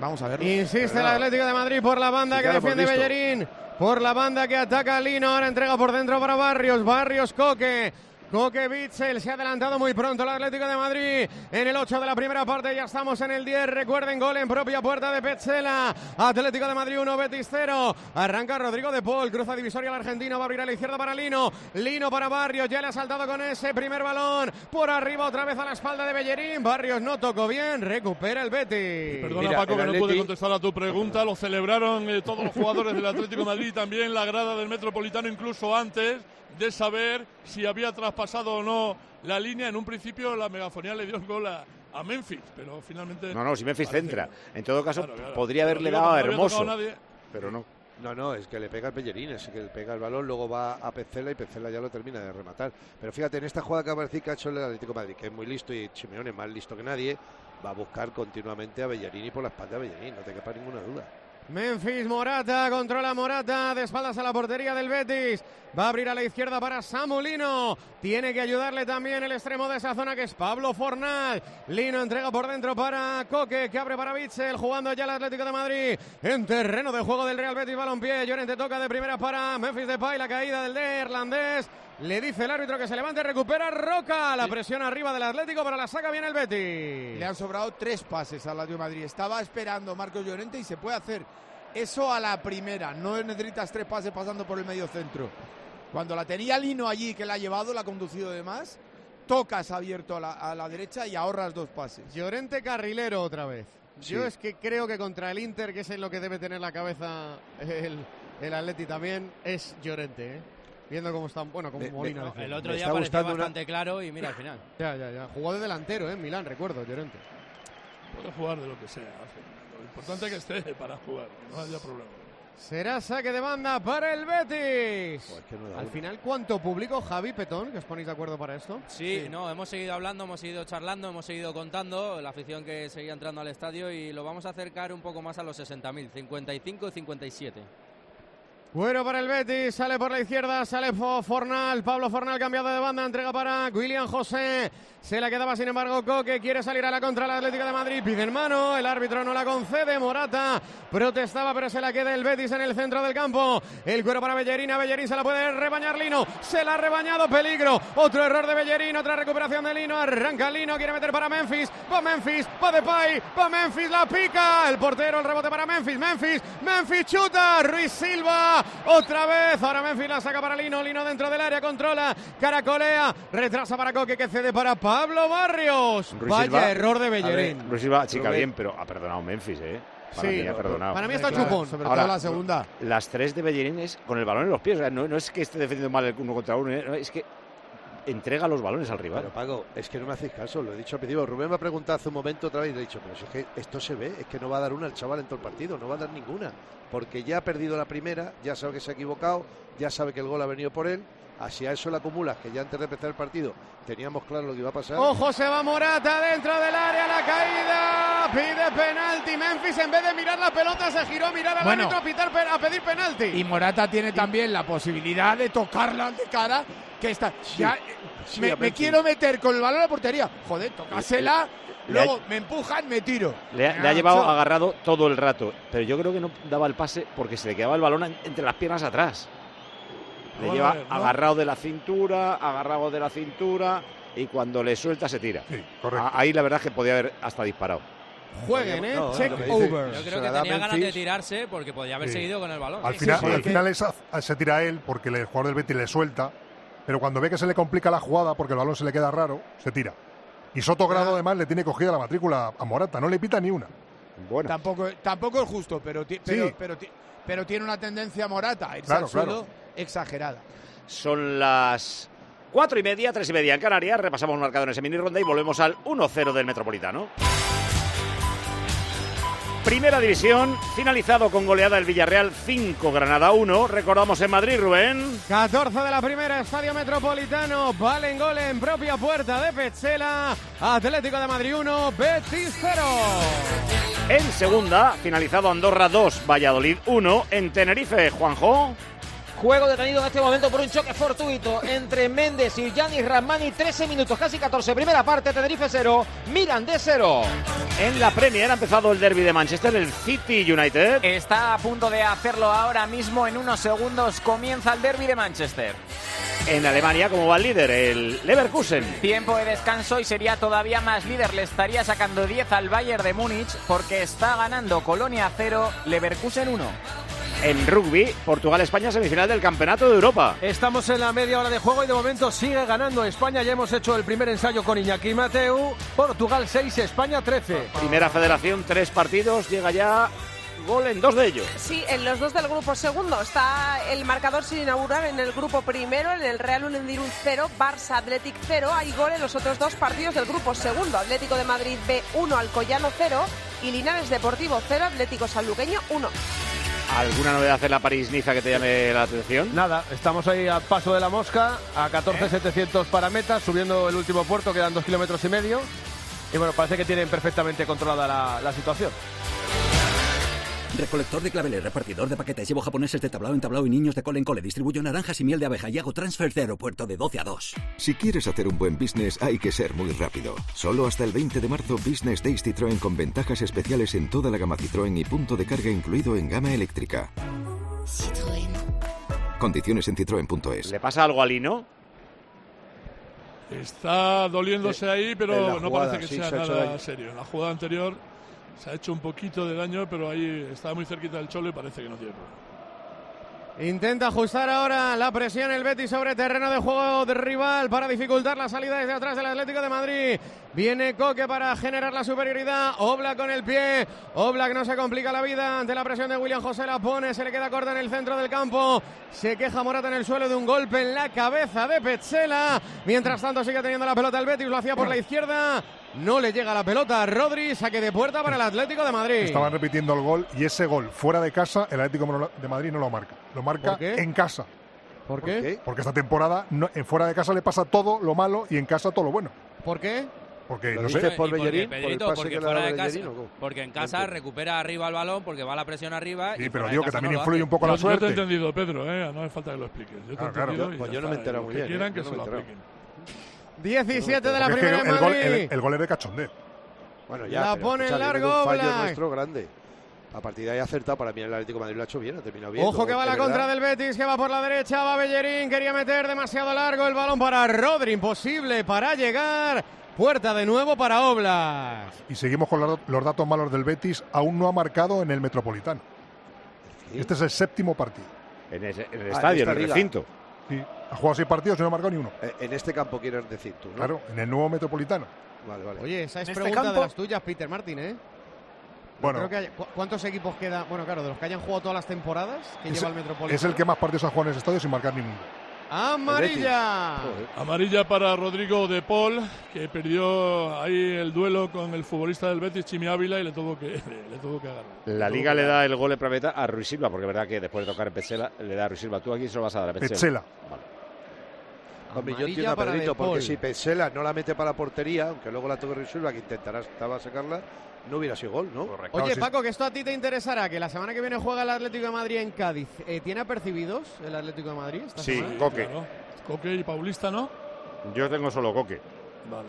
Vamos a verlo. Insiste el Atlético de Madrid por la banda Sí, que defiende. Bellerín. Por la banda que ataca a Lino. Ahora entrega por dentro para Barrios. Barrios Coque. Coque Bitzel se ha adelantado muy pronto el Atlético de Madrid. En el 8 de la primera parte ya estamos en el 10. Recuerden, gol en propia puerta de Petzela. Atlético de Madrid 1, Betis 0. Arranca Rodrigo de Paul. Cruza divisoria al argentino. Va a abrir a la izquierda para Lino. Lino para Barrios. Ya le ha saltado con ese primer balón. Por arriba otra vez a la espalda de Bellerín. Barrios no tocó bien. Recupera el Betis. Perdona, Paco, que no pude contestar a tu pregunta. Lo celebraron eh, todos los jugadores del Atlético de Madrid, también la grada del Metropolitano, incluso antes de saber si había traspasado o no la línea. En un principio, la megafonía le dio el gol a, a Memphis, pero finalmente. No, no, si Memphis centra. En todo caso, Claro, claro. podría haberle dado a como no había Hermoso. nadie. Pero no. No, no, es que le pega el Pellerín, es que le pega el balón, luego va a Pecela y Pecela ya lo termina de rematar. Pero fíjate, en esta jugada que de decir que ha hecho el Atlético de Madrid, que es muy listo y Simeone más listo que nadie, va a buscar continuamente a Bellerín y por la espalda a Bellerín, no te quepa ninguna duda. Memphis Morata, controla Morata, de espaldas a la portería del Betis. Va a abrir a la izquierda para Samulino. Tiene que ayudarle también el extremo de esa zona que es Pablo Fornal. Lino entrega por dentro para Coque, que abre para Bitzel, jugando ya el Atlético de Madrid. En terreno de juego del Real Betis, balompié. Llorente toca de primera para Memphis Depay, la caída del neerlandés. Le dice el árbitro que se levante, recupera Roca. La presión arriba del Atlético, pero la saca bien el Betis. Le han sobrado tres pases al Atlético de Madrid. Estaba esperando Marcos Llorente y se puede hacer eso a la primera. No necesitas tres pases pasando por el medio centro. Cuando la tenía Lino allí, que la ha llevado, la ha conducido de más, tocas abierto a la, a la derecha y ahorras dos pases. Llorente carrilero otra vez. Yo es que creo que contra el Inter, que es en lo que debe tener la cabeza el, el Atleti también, es Llorente, ¿eh? Viendo cómo están, bueno, como Molina. El otro día está parecía gustando una- bastante claro y mira al final. Ya, ya, ya. Jugó de delantero, ¿eh? En Milán, recuerdo, Llorente. Puede jugar de lo que sea. Lo importante es que esté para jugar, que no haya problema. Será saque de banda para el Betis. Joder, que no Al una. final, ¿cuánto público, Javi Petón, que os ponéis de acuerdo para esto? Sí, no, hemos seguido hablando, hemos seguido charlando, hemos seguido contando la afición que seguía entrando al estadio y lo vamos a acercar un poco más a los 60.000, 55 y 57. Bueno para el Betis, sale por la izquierda, sale Fo- Fornal, Pablo Fornal cambiado de banda, entrega para William José. Se la quedaba sin embargo Coque, quiere salir a la contra el Atlético de Madrid, pide en mano, el árbitro no la concede, Morata protestaba pero se la queda el Betis en el centro del campo. El cuero para Bellerín, a Bellerín se la puede rebañar Lino, se la ha rebañado, peligro, otro error de Bellerín, otra recuperación de Lino, arranca Lino, quiere meter para Memphis, va Memphis, va Depay, va Memphis, la pica, el portero, el rebote para Memphis, Memphis, Memphis chuta, Ruiz Silva, otra vez, ahora Memphis la saca para Lino, Lino dentro del área, controla, caracolea, retrasa para Coque que cede para Pablo Barrios. Ruiz Vaya Silva- error de Bellerín. Ruiz Silva, chica bien, pero ha perdonado Memphis, ¿eh? Para mí ha perdonado. Para mí está Claro, chupón. Sobre Ahora, todo la segunda. Las tres de Bellerín es con el balón en los pies. O sea, no, no es que esté defendiendo mal el uno contra uno, ¿eh? Es que entrega los balones al rival. Pero Pago, es que no me hacéis caso, lo he dicho al principio. Rubén me ha preguntado hace un momento otra vez y le he dicho, pero si es que esto se ve, es que no va a dar una al chaval en todo el partido, no va a dar ninguna. Porque ya ha perdido la primera, ya sabe que se ha equivocado, ya sabe que el gol ha venido por él. Así a eso le acumulas, que ya antes de empezar el partido teníamos claro lo que iba a pasar. Ojo, se va Morata dentro del área, la caída, pide penalti. Memphis en vez de mirar la pelota se giró a mirar al Bueno. árbitro a, pitar a pedir penalti. Y Morata tiene también la posibilidad de tocarla de cara, que está. Ya, eh, sí, me, me quiero meter con el balón a la portería. Joder, tocásela, Le ha- luego me empujan, me tiro. Le ha, le ha llevado agarrado todo el rato, pero yo creo que no daba el pase porque se le quedaba el balón en- entre las piernas atrás. Le lleva ver, ¿no? agarrado de la cintura, agarrado de la cintura y cuando le suelta se tira. A- Ahí la verdad es que podía haber hasta disparado. Jueguen, ¿eh? No, Check dice- over. Yo creo que tenía ganas de tirarse porque podía haber Sí. seguido con el balón. Al final, sí, al sí. final es- se tira él porque el jugador del Betis le suelta, pero cuando ve que se le complica la jugada porque el balón se le queda raro, se tira. Y Soto Grado además le tiene cogida la matrícula a Morata, no le pita ni una. Bueno, Tampoco, tampoco es justo, pero, ti- pero, pero, ti- pero tiene una tendencia Morata a irse Claro, al suelo claro. Exagerada. son las cuatro y media, tres y media en Canarias. Repasamos marcadores en mini ronda y volvemos al 1-0 del Metropolitano. Primera división, finalizado con goleada el Villarreal 5, Granada 1. Recordamos en Madrid, Rubén. 14 de la primera, Estadio Metropolitano, valen gol en propia puerta de Petzela, Atlético de Madrid 1, Betis 0. En segunda, finalizado Andorra 2, Valladolid 1. En Tenerife, Juanjo. Juego detenido en este momento por un choque fortuito entre Méndez y Yanis Ramani. 13 minutos, casi 14. Primera parte, Tenerife 0, Mirandés 0. En la Premier ha empezado el derby de Manchester, el City United. Está a punto de hacerlo ahora mismo. En unos segundos comienza el derby de Manchester. En Alemania, como va el líder, el Leverkusen. Tiempo de descanso y sería todavía más líder. Le estaría sacando 10 al Bayern de Múnich porque está ganando Colonia 0, Leverkusen 1. En rugby, Portugal-España, semifinal del Campeonato de Europa. Estamos en la media hora de juego y de momento sigue ganando España. Ya hemos hecho el primer ensayo con Iñaki Mateu. Portugal 6, España 13. Primera federación, tres partidos, llega ya gol en dos de ellos. Sí, en los dos del grupo segundo está el marcador sin inaugurar en el grupo primero, en el Real Unión de Irún 0, Barça Athletic 0. Hay gol en los otros dos partidos del grupo segundo, Atlético de Madrid B 1, Alcoyano 0 y Linares Deportivo 0, Atlético Sanluqueño 1. ¿Alguna novedad en la París-Niza que te llame la atención? Nada, estamos ahí a paso de la mosca, a 14.700 para meta, subiendo el último puerto, quedan dos kilómetros y medio. Y bueno, parece que tienen perfectamente controlada la, la situación. Recolector de claveles, repartidor de paquetes, llevo japoneses de tablao en tablao y niños de cole en cole, distribuyo naranjas y miel de abeja y hago transfer de aeropuerto de 12 a 2. Si quieres hacer un buen business hay que ser muy rápido. Solo hasta el 20 de marzo Business Days Citroën con ventajas especiales en toda la gama Citroën y punto de carga incluido en gama eléctrica. Condiciones en citroen.es. ¿Le pasa algo a Lino? Está doliéndose ahí, pero no parece que sí, sea se ha hecho nada serio. En la jugada anterior se ha hecho un poquito de daño, pero ahí estaba muy cerquita del cholo y parece que no tiene. Intenta ajustar ahora la presión el Betis sobre terreno de juego de rival para dificultar la salida desde atrás del Atlético de Madrid. Viene Coque para generar la superioridad. Oblak con el pie. Oblak no se complica la vida ante la presión de William José. La pone, se le queda corta en el centro del campo. Se queja Morata en el suelo de un golpe en la cabeza de Petzela. Mientras tanto sigue teniendo la pelota el Betis. Lo hacía por la izquierda. No le llega la pelota a Rodri. Saque de puerta para el Atlético de Madrid. Estaban repitiendo el gol y ese gol fuera de casa, el Atlético de Madrid no lo marca. Lo marca ¿Por qué? en casa. ¿Por qué? Porque esta temporada no- en fuera de casa le pasa todo lo malo y en casa todo lo bueno. ¿Por qué? Porque ¿Lo no sé. por porque, Bellerín? ¿Por el Pedrito, pase porque que le fuera da de casa, Bellerín o cómo? porque en casa recupera arriba el balón porque va la presión arriba. Sí, y pero digo que también no influye un poco Yo- la yo te he suerte. entendido, Pedro, ¿eh? no hace falta que lo expliques. Yo te he Claro, Pues ya yo no me he enterado muy que bien, quieran ¿eh? que Yo se no lo apliquen. 17 de la Porque es que primera en el, gol, Madrid. el- el gol es de cachondeo. Bueno, ya, La pone en largo un fallo nuestro grande. A partir de ahí acertado, para mí el Atlético de Madrid lo ha hecho bien, ha terminado bien. Ojo que va la verdad, contra del Betis, que va por la derecha, va Bellerín, quería meter demasiado largo el balón para Rodri, imposible para llegar. Puerta de nuevo para Oblak. Y seguimos con los, datos malos del Betis. Aún no ha marcado en el Metropolitano. Este es el séptimo partido. En, el Ah, estadio, en el liga. recinto. Sí, ha jugado seis partidos y no ha marcado ni uno. Eh, En este campo quieres decir tú, ¿no? Claro, en el nuevo Metropolitano. Vale, vale. Oye, esa es este pregunta de las tuyas, Peter Martin, ¿eh? Bueno. Creo que hay- ¿cu- ¿Cuántos equipos queda? Bueno, claro, de los que hayan jugado todas las temporadas que Es, lleva el Metropolitano. es el que más partidos ha jugado en ese estadio sin marcar ninguno. Amarilla. Amarilla para Rodrigo de Paul, que perdió ahí el duelo con el futbolista del Betis, Chimi Ávila, y le tuvo que, le tuvo que agarrar. La Liga le da el gol de Praveta a Ruiz Silva, porque es verdad que después de tocar en Petzela, le da a Ruiz Silva. Tú aquí se lo vas a dar a Petzela. Petzela. Hombre, yo entiendo a Pedrito, porque si Pesela no la mete para la portería, aunque luego la toque Risulva, que intentará estaba sacarla, no hubiera sido gol, ¿no? Oye, Paco, que esto a ti te interesará, que la semana que viene juega el Atlético de Madrid en Cádiz. Eh, ¿Tiene apercibidos el Atlético de Madrid? esta Sí, semana? Coque. Coque y Paulista, ¿no? Yo tengo solo Coque. Vale.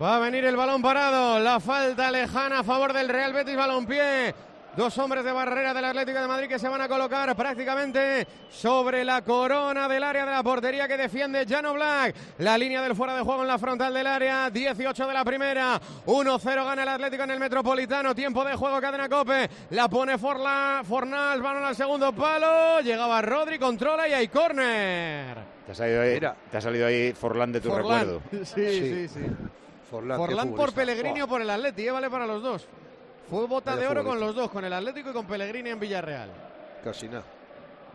Va a venir el balón parado. La falta lejana a favor del Real Betis Balompié. Dos hombres de barrera del Atlético de Madrid que se van a colocar prácticamente sobre la corona del área de la portería que defiende Jano Black. La línea del fuera de juego en la frontal del área. 18 de la primera. 1-0 gana el Atlético en el Metropolitano. Tiempo de juego, cadena Cope. La pone Forla, Fornals. Balón al segundo palo. Llegaba Rodri, controla y hay córner. Te ha salido ahí, te ha salido ahí Forlán de tu Forlán. recuerdo. Sí, sí, sí. Forlán, Forlán por Pellegrini o por el Atleti, ¿eh? vale para los dos. Fue bota Vaya de oro con los dos, con el Atlético y con Pellegrini en Villarreal. Casi nada.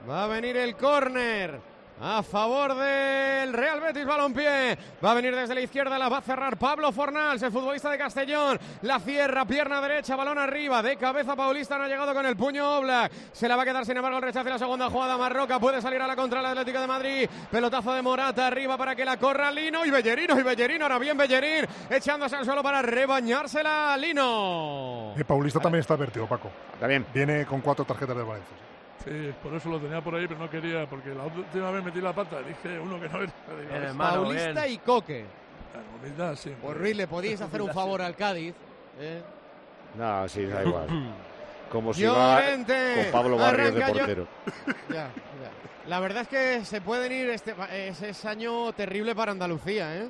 Va a venir el córner a favor del Real Betis Balompié. Va a venir desde la izquierda, la va a cerrar Pablo Fornals, el futbolista de Castellón. La cierra, pierna derecha, balón arriba, de cabeza Paulista, no ha llegado con el puño Oblak. Se la va a quedar, sin embargo, el rechazo y la segunda jugada. Marroca puede salir a la contra el Atlético de Madrid. Pelotazo de Morata arriba para que la corra Lino y Bellerino y Bellerino. Ahora bien Bellerín, echándose al suelo para rebañársela Lino. Eh, Paulista también está advertido, Paco. También. Viene con cuatro tarjetas de Valencia. Sí, por eso lo tenía por ahí, pero no quería, porque la última vez metí la pata, dije uno que no era. Digo, Bien, "Es hermano, Paulista bien". y Coque. La humildad, sí. Por Ruiz, le podíais hacer un favor al Cádiz. ¿eh? No, sí, da igual. Como si va Llorente. con Pablo Barrios de portero. Ya, ya. La verdad es que se pueden ir. Este, es, es año terrible para Andalucía, ¿eh?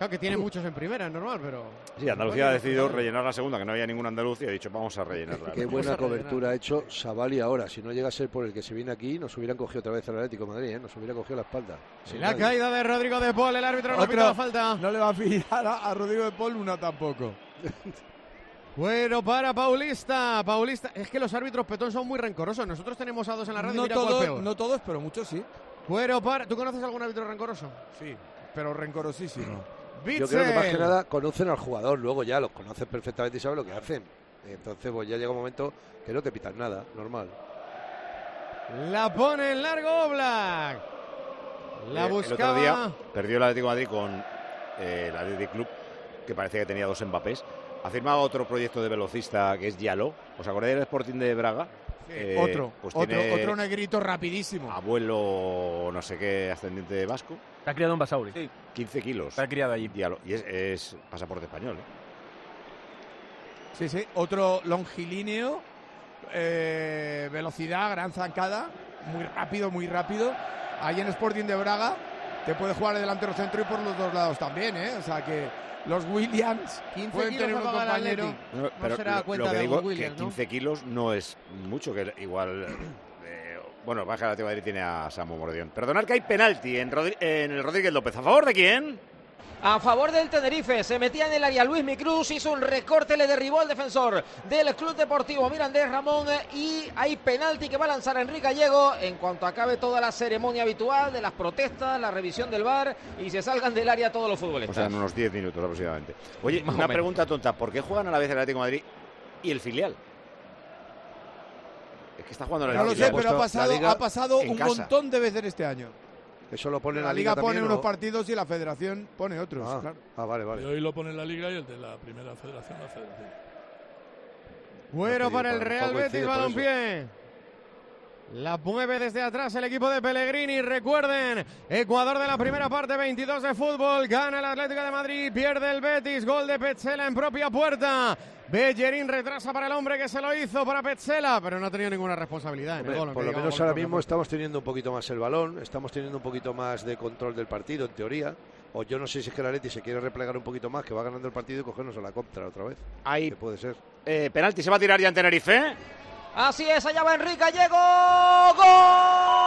Claro que tiene muchos en primera, es normal, pero. Sí, Andalucía ha decidido rellenar la segunda, que no había ningún andaluz, y ha dicho, vamos a rellenarla. Qué ¿no? buena cobertura ha hecho Savali ahora. Si no llega a ser por el que se viene aquí, nos hubieran cogido otra vez al Atlético de Madrid, ¿eh? nos hubiera cogido la espalda. Sin La nadie. caída de Rodrigo de Paul, el árbitro no la falta. No le va a pillar a, a Rodrigo de Paul una tampoco. Bueno, para Paulista. Paulista. Es que los árbitros petón son muy rencorosos. Nosotros tenemos a dos en la red y No mira cuál todos, peor. no todos, pero muchos sí. Cuero para. ¿Tú conoces algún árbitro rencoroso? Sí, pero rencorosísimo. Yo creo que más que nada conocen al jugador, luego ya los conocen perfectamente y saben lo que hacen. Entonces, pues ya llega un momento que no te pitan nada, normal. La pone en largo Black. La Eh, El buscaba. otro día perdió el Atlético de Madrid con eh, el Athletic Club, que parece que tenía dos Mbappés. Ha firmado otro proyecto de velocista que es Yalo. ¿Os acordáis del Sporting de Braga? Eh, otro, pues otro, tiene otro negrito rapidísimo. abuelo no sé qué ascendiente vasco. Está criado en Basauri. Sí. 15 kilos. Está criado allí. Y es, es pasaporte español. ¿eh? Sí, sí, otro longilíneo, eh, velocidad, gran zancada, muy rápido, muy rápido. Ahí en Sporting de Braga te puede jugar de delantero centro y por los dos lados también, ¿eh? O sea que los Williams 15 pueden kilos tener un compañero. No, No pero será lo, cuenta lo que de digo Will Williams, que ¿no? 15 kilos no es mucho, que igual... eh, bueno, baja la Madrid tiene a Samu Mordión. Perdonad que hay penalti en, Rodri- en el Rodríguez López. ¿A favor de quién? A favor del Tenerife, se metía en el área Luis Micruz, hizo un recorte, le derribó al defensor del Club Deportivo Mirandés Ramón y hay penalti que va a lanzar Enrique Gallego en cuanto acabe toda la ceremonia habitual de las protestas, la revisión del VAR y se salgan del área todos los O futbolistas. sea, en unos 10 minutos aproximadamente. Oye, Más o una pregunta tonta. ¿Por qué juegan a la vez el Atlético de Madrid y el filial? Es que está jugando el No lo sé, pero ha pasado, ha pasado en un casa. montón de veces este año. Eso lo pone La liga pone unos partidos y la federación pone otros. Ah, claro. ah, vale, Y vale. hoy lo pone la Liga y el de la primera federación, la federación. Bueno para el Real Betis. Balompié. La mueve desde atrás el equipo de Pellegrini. Recuerden, Ecuador de la primera parte, 22 de fútbol. Gana el Atlético de Madrid, pierde el Betis. Gol de Petzela en propia puerta. Bellerín retrasa para el hombre que se lo hizo para Petzela, pero no ha tenido ninguna responsabilidad en el Hombre, gol. aunque por lo menos gol ahora mismo estamos teniendo un poquito más el balón, estamos teniendo un poquito más de control del partido, en teoría. O yo no sé si es que el Atleti se quiere replegar un poquito más, que va ganando el partido y cogernos a la contra otra vez. Ahí. Que puede ser. Eh, penalti, se va a tirar ya en Tenerife. Así es, allá va Enrique Gallego. Gol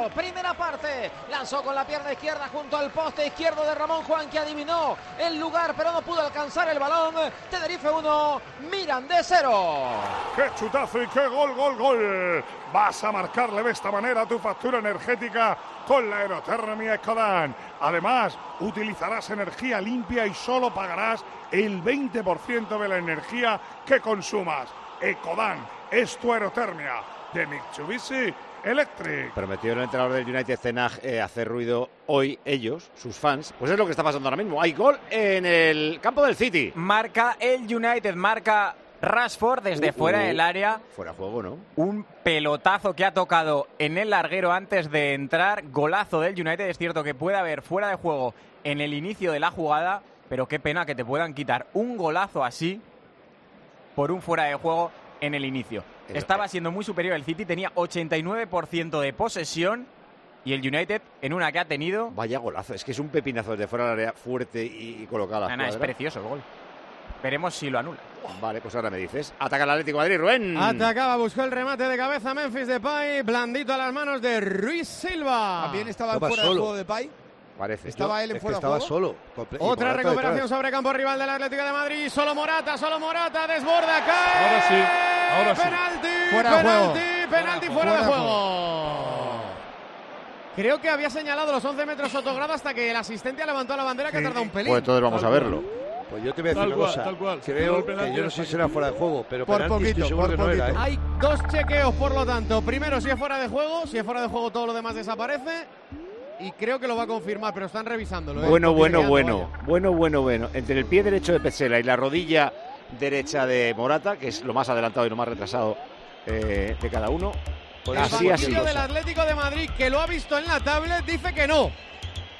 del Tenerife. 21 y medio. 0. Primera parte. Lanzó con la pierna izquierda junto al poste izquierdo de Ramón Juan que adivinó el lugar pero no pudo alcanzar el balón. Tenerife 1, Mirandés 0. ¡Qué chutazo y qué gol, gol, gol! Vas a marcarle de esta manera tu factura energética con la aerotermia Ecodan. Además, utilizarás energía limpia y solo pagarás el 20% de la energía que consumas. Ecodan es tu aerotermia de Mitsubishi Electric. Prometió el entrenador del United Tenag eh, hacer ruido hoy ellos, sus fans. Pues es lo que está pasando ahora mismo. Hay gol en el campo del City. Marca el United, marca Rashford desde Uh, fuera uh. del área. Fuera de juego, ¿no? Un pelotazo que ha tocado en el larguero antes de entrar. Golazo del United. Es cierto que puede haber fuera de juego en el inicio de la jugada, pero qué pena que te puedan quitar un golazo así por un fuera de juego en el inicio. Estaba siendo muy superior el City, tenía 89% de posesión y el United en una que ha tenido... Vaya golazo. Es que es un pepinazo desde fuera del área fuerte y, colocada. Nada, es precioso el gol. Veremos si lo anula. Vale, pues ahora me dices. Ataca el Atlético de Madrid, Rubén. Atacaba, buscó el remate de cabeza Memphis Depay, blandito a las manos de Ruiz Silva. También estaba fuera de solo. juego de Pai. Parece. Estaba él en Es que fuera de estaba juego. solo. Otra recuperación detrás. sobre campo rival del Atlético de Madrid. Solo Morata, solo Morata, desborda, cae. Ahora sí, ahora sí. Penalti, Fuera de penalti, juego. penalti fuera, Fuera de de juego. Creo que había señalado los 11 metros Sotogrado hasta que el asistente levantó la bandera que ha tardado un pelín. Pues entonces vamos a verlo. Pues yo te voy a decir Tal una cual, cosa. tal cual. Creo que yo no sé si será fuera de juego, pero Por penalti estoy poquito, seguro por que no era, poquito. ¿eh? Hay dos chequeos, por lo tanto. Primero, si es fuera de juego. Si es fuera de juego, todo lo demás desaparece. Y creo que lo va a confirmar, pero están revisándolo. ¿eh? Bueno, bueno, bueno. Bueno, bueno, bueno. Entre el pie derecho de Petzela y la rodilla derecha de Morata, que es lo más adelantado y lo más retrasado eh, de cada uno. Por El eso Así, así. banquillo del Atlético de Madrid, que lo ha visto en la tablet, dice que no.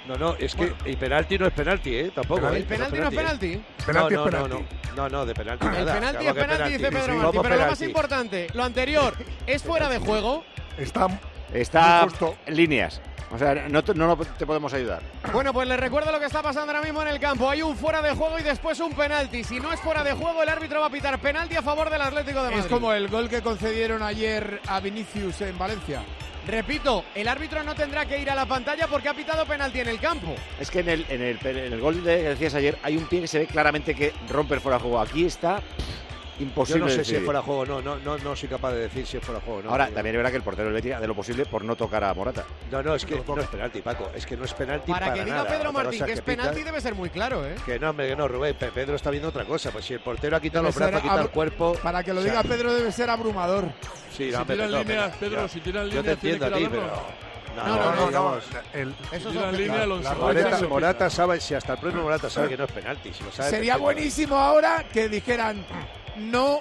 No, no, es que el penalti no es penalti, ¿eh? Tampoco. ¿El ¿eh? penalti no es penalti? ¿eh? Penalti no, no, no, penalti. no, no, no, de penalti El nada. penalti Claro es penalti, dice Pedro Sí, vamos, Pero lo más importante, lo anterior, ¿es fuera de juego? Está Está líneas. O sea, no, te- no, te podemos ayudar. Bueno, pues les recuerdo lo que está pasando ahora mismo en el campo. Hay un fuera de juego y después un penalti. Si no es fuera de juego, el árbitro va a pitar penalti a favor del Atlético de Madrid. Es como el gol que concedieron ayer a Vinicius en Valencia. Repito, el árbitro no tendrá que ir a la pantalla porque ha pitado penalti en el campo. Es que en el, en el, en el gol de, que decías ayer hay un pie que se ve claramente que rompe el fuera de juego. Aquí está Yo imposible. no sé si es fuera de juego, no, no, no, no soy capaz de decir si es fuera de juego. No, Ahora, no. también es verdad que el portero del Betis hace de lo posible por no tocar a Morata. No, no, es que no es penalti, Paco. Es que no es penalti Para para, que diga nada. Pedro Martín que es pita- penalti debe ser muy claro, ¿eh? Que no, hombre, que no, Rubén. Pe- Pedro está viendo otra cosa. Pues si el portero ha quitado Debe los brazos, ha quitado el cuerpo. Para que lo o sea, diga Pedro debe ser abrumador. Sí, Si tiran no, líneas, Pedro, yo- si tiran Yo te líneas, tiene entiendo a ti, pero. No, No, no, no, el, Eso línea, lo la enseñan. Morata, Morata sabe, si hasta el propio Morata sabe que no es penalti. Si lo sabe Sería buenísimo ahora que dijeran no,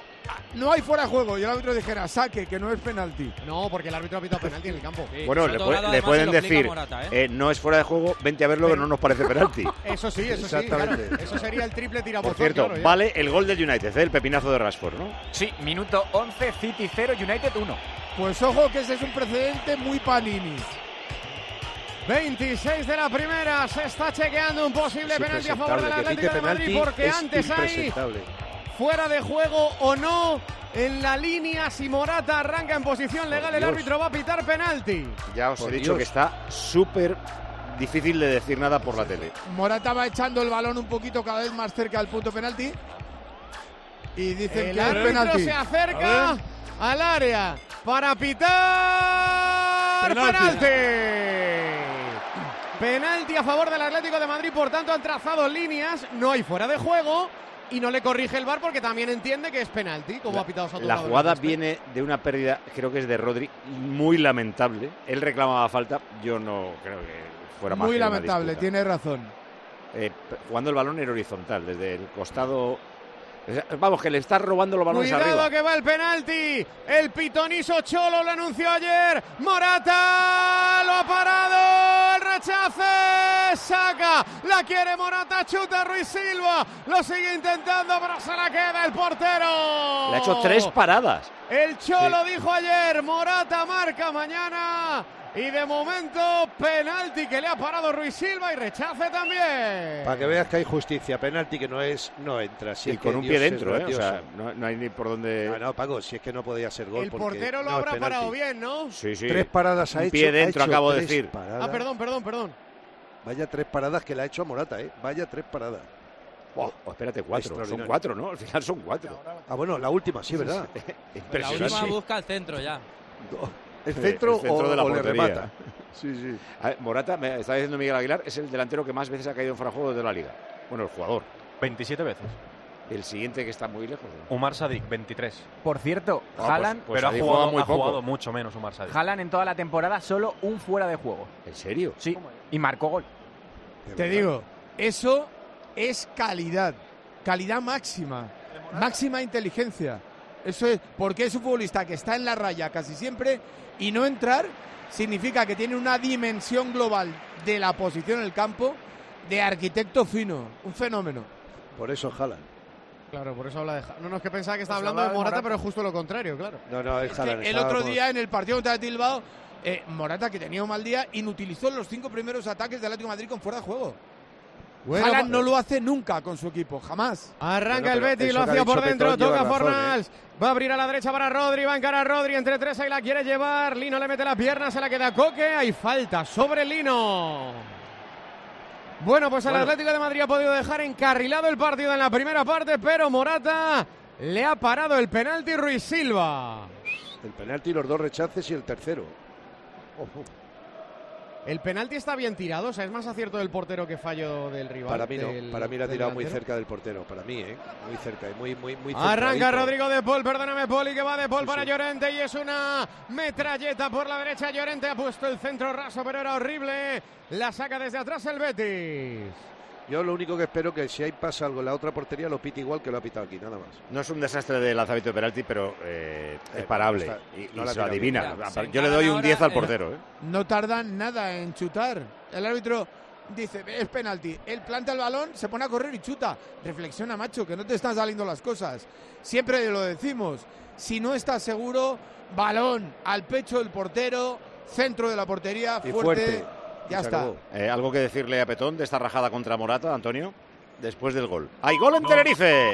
no hay fuera de juego y el árbitro dijera saque, que no es penalti. No, porque el árbitro ha pitado penalti en el campo. Bueno, le, pu- le pueden decir, eh, no es fuera de juego, vente a verlo que no nos parece penalti. Eso sí, eso sí, claro. Exactamente. Eso sería el triple Por tirabuzón. cierto, claro, ya. vale el gol del United, ¿eh? el pepinazo de Rashford, ¿no? Sí, minuto 11, City 0, United 1. Pues ojo que ese es un precedente muy panini. 26 de la primera, se está chequeando un posible penalti a favor del Atlético de Madrid porque es antes hay impresentable. Fuera de juego o no en la línea si Morata arranca en posición legal el árbitro va a pitar penalti. Ya os Por he dicho Dios. que está súper difícil de decir nada por la tele. Morata va echando el balón un poquito cada vez más cerca del punto penalti. Y dicen El que árbitro penalti. se acerca al área para pitar Penalti. penalti. Penalti a favor del Atlético de Madrid, por tanto han trazado líneas, no hay fuera de juego y no le corrige el VAR porque también entiende que es penalti, como ha pitado Soto La jugada viene de una pérdida, creo que es de Rodri, muy lamentable. Él reclamaba falta, yo no creo que fuera más Muy que lamentable, tiene razón. Eh, jugando el balón en horizontal, desde el costado. Vamos, que le está robando los balones Cuidado arriba. que va el penalti. El pitoniso Cholo lo anunció ayer. Morata lo ha parado. El rechace. Saca. La quiere Morata. La chuta Ruiz Silva. Lo sigue intentando, pero se la queda el portero. Le ha hecho tres paradas. El Cholo dijo ayer, Morata marca mañana. Y de momento, penalti que le ha parado Ruiz Silva y rechace también. Para que veas que hay justicia, penalti que no es, no entra. Si y es con un Dios pie dentro, ¿eh? O sea, no, no hay ni por dónde. No, no, Paco, si es que no podía ser gol. El porque portero lo no, habrá parado bien, ¿no? Sí, sí. Tres paradas ha Un hecho. pie ha dentro, hecho acabo de decir. paradas. Ah, perdón, perdón, perdón. Vaya tres paradas que le ha hecho a Morata, ¿eh? Vaya tres paradas. Oh, oh, espérate, cuatro. Son cuatro, ¿no? Al final son cuatro. Ah, bueno, la última, sí, ¿verdad? La última busca el centro ya. El centro, El centro o, de la o le remata. Sí, sí. A ver, Morata, me está diciendo Miguel Aguilar, es el delantero que más veces ha caído en fuera de juego de la liga. Bueno, el jugador. 27 veces. El siguiente que está muy lejos. ¿no? Umar Sadik, 23. Por cierto, Ah, pues- Haaland, pues pero ha jugado, juega muy ha jugado mucho menos Umar Sadik. Haaland en toda la temporada solo un fuera de juego. ¿En serio? Sí, y marcó gol. Te digo, eso es calidad, calidad máxima, máxima inteligencia. Eso es porque es un futbolista que está en la raya casi siempre y no entrar significa que tiene una dimensión global de la posición en el campo de arquitecto fino, un fenómeno. Por eso jalan. Claro, por eso habla de. No, no, es que pensaba que estaba Pues hablando de Morata, Morata. pero es justo lo contrario, claro. No, no, es Es Haaland. el otro día en el partido contra Bilbao, eh, Morata, que tenía un mal día, inutilizó los cinco primeros ataques del Atlético de Madrid con fuera de juego. Bueno, Haaland no lo hace nunca con su equipo, jamás. Arranca Bueno, el Betis, lo hacía por dentro, toca razón, ¿eh? Fornals. Va a abrir a la derecha para Rodri, va a encarar Rodri entre tres, ahí la quiere llevar. Lino le mete la pierna, se la queda Coque, hay falta sobre Lino. Bueno, pues el Bueno. Atlético de Madrid ha podido dejar encarrilado el partido en la primera parte, pero Morata le ha parado el penalti Ruiz Silva. El penalti, los dos rechaces y el tercero. El penalti está bien tirado, o sea, es más acierto del portero que fallo del rival. Para mí no, del- para mí la ha tirado muy cerca del portero. Para mí, ¿eh? Muy cerca, muy, muy, muy Arranca. Rodrigo de Paul, perdóname Paul, y que va de Paul Sí, para sí. Llorente y es una metralleta por la derecha. Llorente ha puesto el centro raso, pero era horrible. La saca desde atrás el Betis. Yo lo único que espero que si ahí pasa algo en la otra portería lo pite igual que lo ha pitado aquí, nada más. No es un desastre de lanzamiento de penalti, pero eh, es Eh, parable. está- y no y la se adivina. bien. Yo le doy un encaran 10 al portero. ¿eh? No tardan nada en chutar. El árbitro dice, es penalti. Él planta el balón, se pone a correr y chuta. Reflexiona, macho, que no te están saliendo las cosas. Siempre lo decimos. Si no estás seguro, balón al pecho del portero, centro de la portería, Y fuerte. Ya se está. Eh, ¿Algo que decirle a Petón de esta rajada contra Morata, Antonio? Después del gol. ¡Hay gol en Tenerife!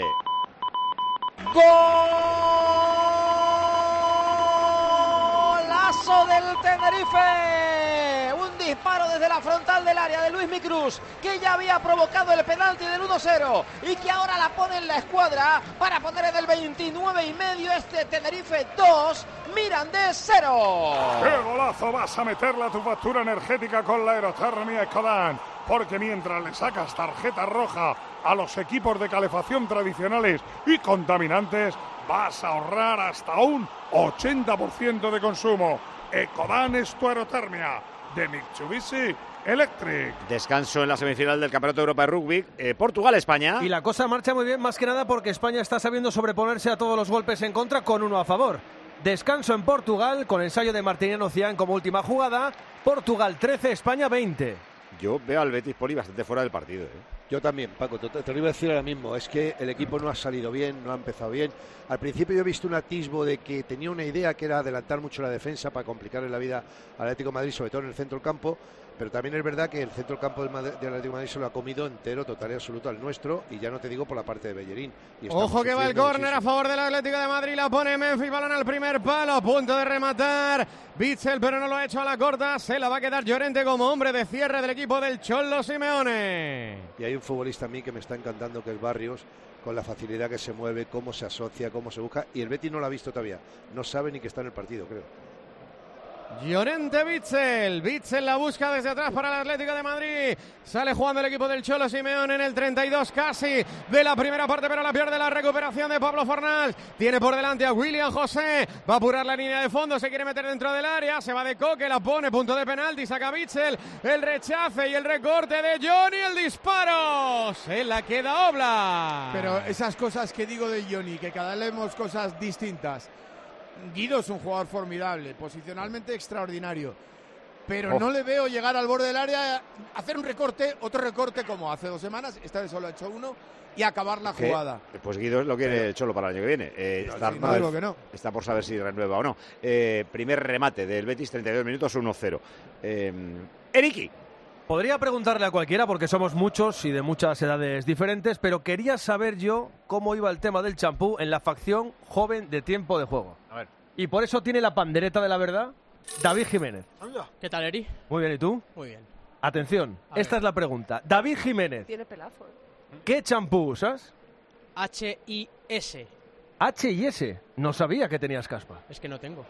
Golazo del Tenerife. Disparo desde la frontal del área de Luis Micruz, que ya había provocado el penalti del 1-0 y que ahora la pone en la escuadra para poner en el 29 y medio este Tenerife 2, Mirandés 0. ¡Qué golazo vas a meterle a tu factura energética con la aerotermia Ecodan! Porque mientras le sacas tarjeta roja a los equipos de calefacción tradicionales y contaminantes, vas a ahorrar hasta un 80% de consumo. Ecodan es tu aerotermia de Mitsubishi Electric. Descanso en la semifinal del Campeonato de Europa de Rugby. Eh, Portugal-España. Y la cosa marcha muy bien, más que nada porque España está sabiendo sobreponerse a todos los golpes en contra con uno a favor. Descanso en Portugal con ensayo de Martiniano Cian como última jugada. Portugal 13, España 20. Yo veo al Betis Poli bastante fuera del partido. ¿eh? Yo también, Paco, te, te lo iba a decir ahora mismo. Es que el equipo no ha salido bien, no ha empezado bien. Al principio yo he visto un atisbo de que tenía una idea que era adelantar mucho la defensa para complicarle la vida al Atlético Madrid, sobre todo en el centro del campo. Pero también es verdad que el centro del campo del, Madrid- del Atlético de Madrid se lo ha comido entero, total y absoluto al nuestro. Y ya no te digo por la parte de Bellerín. Y Ojo que va el córner a favor del Atlético de Madrid, la pone Memphis, balón al primer palo, a punto de rematar. Bitzel, pero no lo ha hecho a la corta, se la va a quedar Llorente como hombre de cierre del equipo del Cholo Simeone. Y hay un futbolista a mí que me está encantando, que es Barrios, con la facilidad que se mueve, cómo se asocia, cómo se busca. Y el Betis no lo ha visto todavía. No sabe ni que está en el partido, creo. Llorente Bitzel, Bitzel la busca desde atrás para el Atlético de Madrid. Sale jugando el equipo del Cholo Simeone en el 32 casi de la primera parte, pero la pierde la recuperación de Pablo Fornals. Tiene por delante a William José. Va a apurar la línea de fondo, se quiere meter dentro del área. Se va de coque, la pone, punto de penalti, saca Bitzel. El rechace y el recorte de Johnny, el disparo. Se la queda Obla. Pero esas cosas que digo de Johnny, que cada vez cosas distintas. Guido es un jugador formidable, posicionalmente extraordinario. pero Oh. no le veo llegar al borde del área, hacer un recorte, otro recorte como hace dos semanas, esta vez solo ha hecho uno, y acabar la Que, jugada. Pues Guido lo quiere Cholo para el año que viene. Eh, está, sí, no digo que no. está por saber si renueva o no. Eh, primer remate del Betis, 32 minutos, 1-0. Eh, Eriki. Podría preguntarle a cualquiera porque somos muchos y de muchas edades diferentes, pero quería saber yo cómo iba el tema del champú en la facción joven de tiempo de juego. Y por eso tiene la pandereta de la verdad David Jiménez. ¿Qué tal, Eri? Muy bien, ¿y tú? Muy bien. Atención, A esta es la pregunta. David Jiménez, Tiene pelazo. ¿eh? ¿qué champú usas? H-I-S. H y S. No sabía que tenías caspa. Es que no tengo.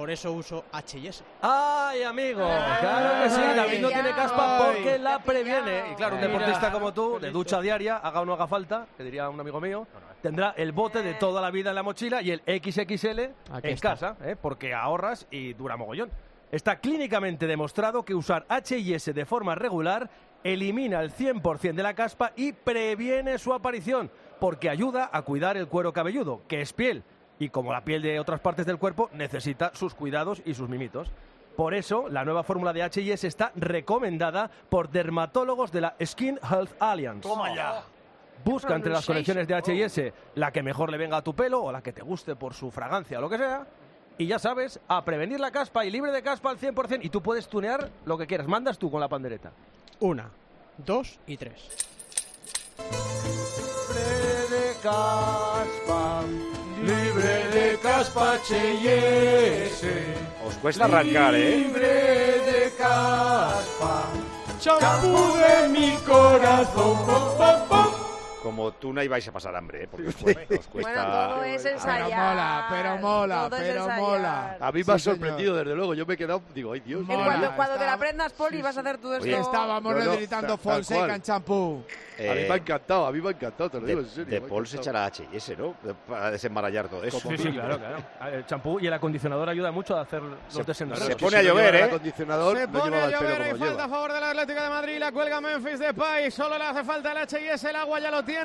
Por eso uso H-I-S. ¡Ay, amigo! Claro que sí, David no tiene caspa porque la previene. Y claro, un deportista como tú, de ducha diaria, haga o no haga falta, que diría un amigo mío, tendrá el bote de toda la vida en la mochila y el XXL Aquí en está. casa, ¿eh? porque ahorras y dura mogollón. Está clínicamente demostrado que usar H&S de forma regular elimina el 100% de la caspa y previene su aparición, porque ayuda a cuidar el cuero cabelludo, que es piel, y como la piel de otras partes del cuerpo, necesita sus cuidados y sus mimitos. Por eso, la nueva fórmula de H&S está recomendada por dermatólogos de la Skin Health Alliance. Toma ya. Busca entre las colecciones de H&S la que mejor le venga a tu pelo o la que te guste por su fragancia o lo que sea. Y ya sabes, a prevenir la caspa y libre de caspa al 100%. Y tú puedes tunear lo que quieras. Mandas tú con la pandereta. Una, dos y tres. de caspa, libre de caspa H&S. Os cuesta arrancar, ¿eh? Libre de caspa, champú de mi corazón. Como tú no ibais a pasar hambre, ¿eh? Porque os cuesta. os cuesta- Bueno, todo es ensayar. Pero mola, pero mola, Todo pero mola. A mí me ha Sí, señor. sorprendido, desde luego. Yo me he quedado, digo, ay Dios. Y cuando, cuando te la aprendas, Poli, vas a hacer todo esto. Oye, Estábamos No, no, necesitando tal- tal Fonseca en champú. a mí me ha encantado, a mí me ha encantado, te lo de, digo en serio. de Paul se echará H&S, ¿no? De- Para desembarallar todo eso. Sí, sí, claro, claro. El champú y el acondicionador ayuda mucho a hacer los desenredos. se pone a llover, ¿eh? acondicionador, Se no pone a el llover, como falta a favor del Atlético de Madrid, la cuelga Memphis Depay, solo le hace falta el H&S, el agua ya lo tiene,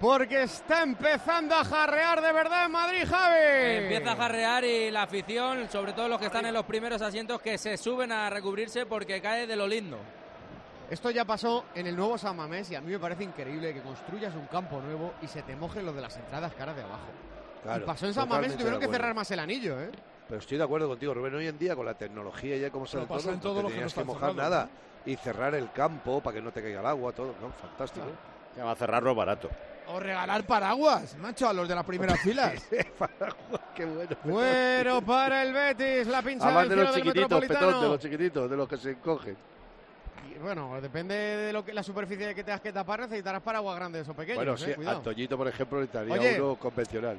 porque está empezando a jarrear de verdad en Madrid, Javi. Empieza a jarrear y la afición, sobre todo los que están en los primeros asientos, que se suben a recubrirse porque cae de lo lindo. Esto ya pasó en el nuevo San Mamés y a mí me parece increíble que construyas un campo nuevo y se te mojen los de las entradas caras de abajo. Claro, y pasó en San Mamés y tuvieron que cerrar más el anillo, ¿eh? Pero estoy de acuerdo contigo, Rubén. Hoy en día, con la tecnología y ya como pasa todo, todo no lo te tenías que mojar cerrado, nada y cerrar el campo para que no te caiga el agua, todo. No, fantástico. Ya va a cerrarlo barato. O regalar paraguas, macho, a los de las primeras filas. Qué bueno. Bueno, para el Betis, la pincha Además del de los del chiquititos, petón, de los chiquititos, de los que se encogen. Bueno, depende de lo que la superficie que tengas que tapar, necesitarás paraguas grandes o pequeños. bueno, eh, sí, cuidado. a Toñito, por ejemplo, le daría Oye. uno convencional.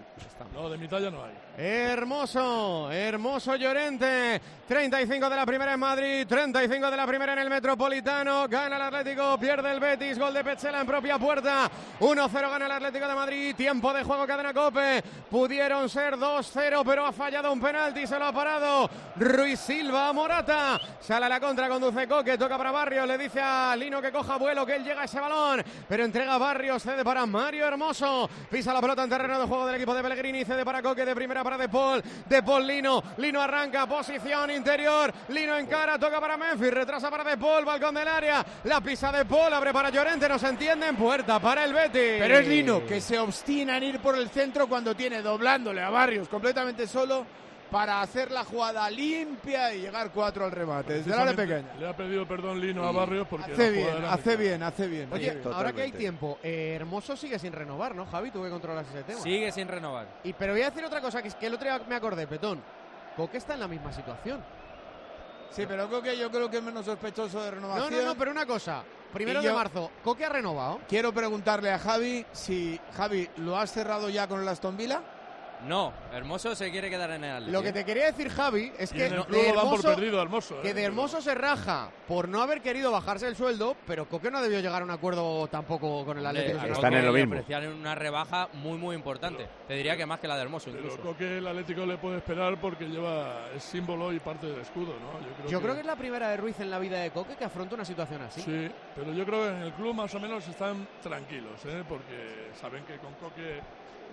No, de mitad ya no hay. Hermoso, hermoso Llorente. 35 de la primera en Madrid, 35 de la primera en el Metropolitano. Gana el Atlético, pierde el Betis, gol de Pechela en propia puerta. 1-0 gana el Atlético de Madrid. Tiempo de juego, cadena Cope. Pudieron ser 2-0, pero ha fallado un penalti, se lo ha parado Ruiz Silva Morata. Sale a la contra, conduce Coque, toca para Barrios, le dice a Lino que coja vuelo, que él llega a ese balón, pero entrega Barrios, cede para Mario Hermoso. Pisa la pelota en terreno de juego del equipo de Pellegrini, cede para Coque de primera para De Paul. De Paul Lino, Lino arranca, posición interior, Lino encara, toca para Memphis, retrasa para De Paul, balcón del área, la pisa De Paul, abre para Llorente, no se entiende en puerta para el Betis. Pero es Lino que se obstina en ir por el centro cuando tiene doblándole a Barrios completamente solo para hacer la jugada limpia y llegar cuatro al remate. Desde la área pequeña. Le ha pedido perdón Lino a Barrios porque Hace la bien, hace bien, hace bien. Oye, hace bien. ahora que hay tiempo, eh, Hermoso sigue sin renovar, ¿no, Javi? Tú que controlas ese tema. Sigue sin renovar. Y, pero voy a decir otra cosa, que es que el otro día me acordé, Petón. Coque está en la misma situación. Sí, pero creo que yo creo que es menos sospechoso de No, renovación. no, no, pero una cosa. Primero yo- de marzo, Coque ha renovado. Quiero preguntarle a Javi si, Javi, ¿lo has cerrado ya con el Aston Villa? No, Hermoso se quiere quedar en el Atlético. Lo que te quería decir, Javi, es que en el de dan por Hermoso- perdido a Hermoso. que ¿eh? de Hermoso se raja por no haber querido bajarse el sueldo, pero Coque no debió llegar a un acuerdo tampoco con el Atlético. De Están en lo mismo. ofrecían una rebaja muy, muy importante. Te diría que más que la de Hermoso, Pero incluso. creo que el Atlético le puede esperar porque lleva es símbolo y parte del escudo, ¿no? Yo creo, Yo que, creo que es la primera de Ruiz en la vida de Coque que afronta una situación así. Sí, pero yo creo que en el club más o menos están tranquilos, ¿eh? porque saben que con Coque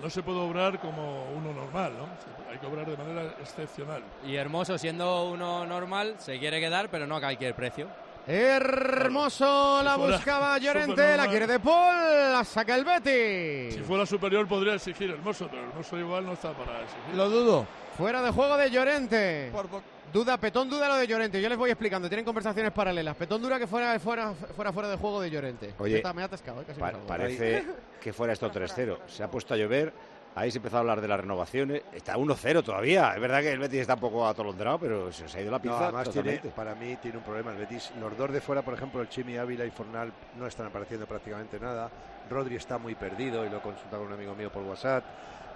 no se puede obrar como uno normal, ¿no? Hay que obrar de manera excepcional. Y Hermoso, siendo uno normal, se quiere quedar, pero no a cualquier precio. Hermoso, la Si fuera buscaba Llorente, la quiere De Paul, la saca el Betis. Si fuera superior podría exigir Hermoso, pero Hermoso igual no está para exigir. Lo dudo. Fuera de juego de Llorente. Duda, Petón duda lo de Llorente. Yo les voy explicando. Tienen conversaciones paralelas. Petón dura que fuera fuera fuera, fuera de juego de Llorente. Oye, Está- me ha atascado. eh, casi me Pa- salgo. parece que fuera esto 3-0. Se ha puesto a llover. Ahí se empezó a hablar de las renovaciones. Está 1-0 todavía. Es verdad que el Betis está un poco atolondrado, pero se, ha ido la No, pinza además tiene, para mí tiene un problema el Betis. Los dos de fuera, por ejemplo, el Chimi Ávila y Fornal no están apareciendo prácticamente nada. Rodri está muy perdido y lo he consultado con un amigo mío por WhatsApp.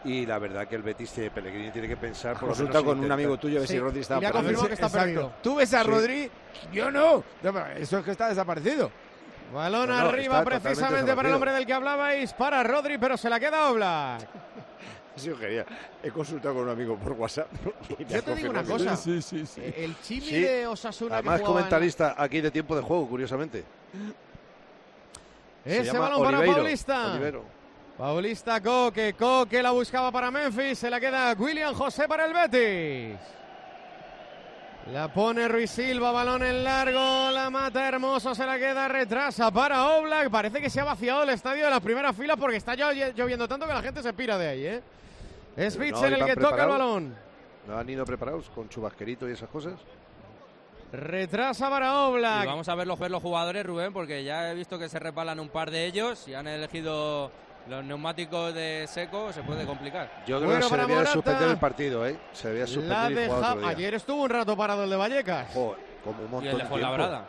Y la verdad que el Betis, tiene- Pellegrini tiene que pensar. Por Consulta con un intentar- amigo tuyo a ver si Rodri estaba Y confirmado que está Exacto. perdido. Tú ves a Sí. Rodri, yo no. Eso es que está desaparecido. Balón No, no, arriba está precisamente para el hombre del que hablabais, para Rodri, pero se la queda Oblak. Sido genial. He consultado con un amigo por WhatsApp. y Yo te digo una cosa. que- Eh, El Chimi Sí. de Osasuna Además, que en- comentarista aquí de tiempo de juego, curiosamente. Se Ese balón para Paulista. Olivero. Paulista Coque, Coque la buscaba para Memphis, se la queda William José para el Betis. La pone Ruiz Silva, balón en largo, la mata Hermoso, se la queda, retrasa para Oblak. Parece que se ha vaciado el estadio de las primeras filas porque está llo- lloviendo tanto que la gente se pira de ahí, ¿eh? Es no Witzel el que toca el balón. ¿No han ido preparados con chubasquerito y esas cosas? Retrasa para Oblak. Y vamos a ver los, ver los jugadores, Rubén, porque ya he visto que se repalan un par de ellos y han elegido los neumáticos de seco, se puede complicar. Yo creo Bueno, que se debía Morata. suspender el partido, ¿eh? Se debía suspender otro día. Ayer estuvo un rato parado el de Vallecas. Joder, como un montón Y el de Fuenlabrada.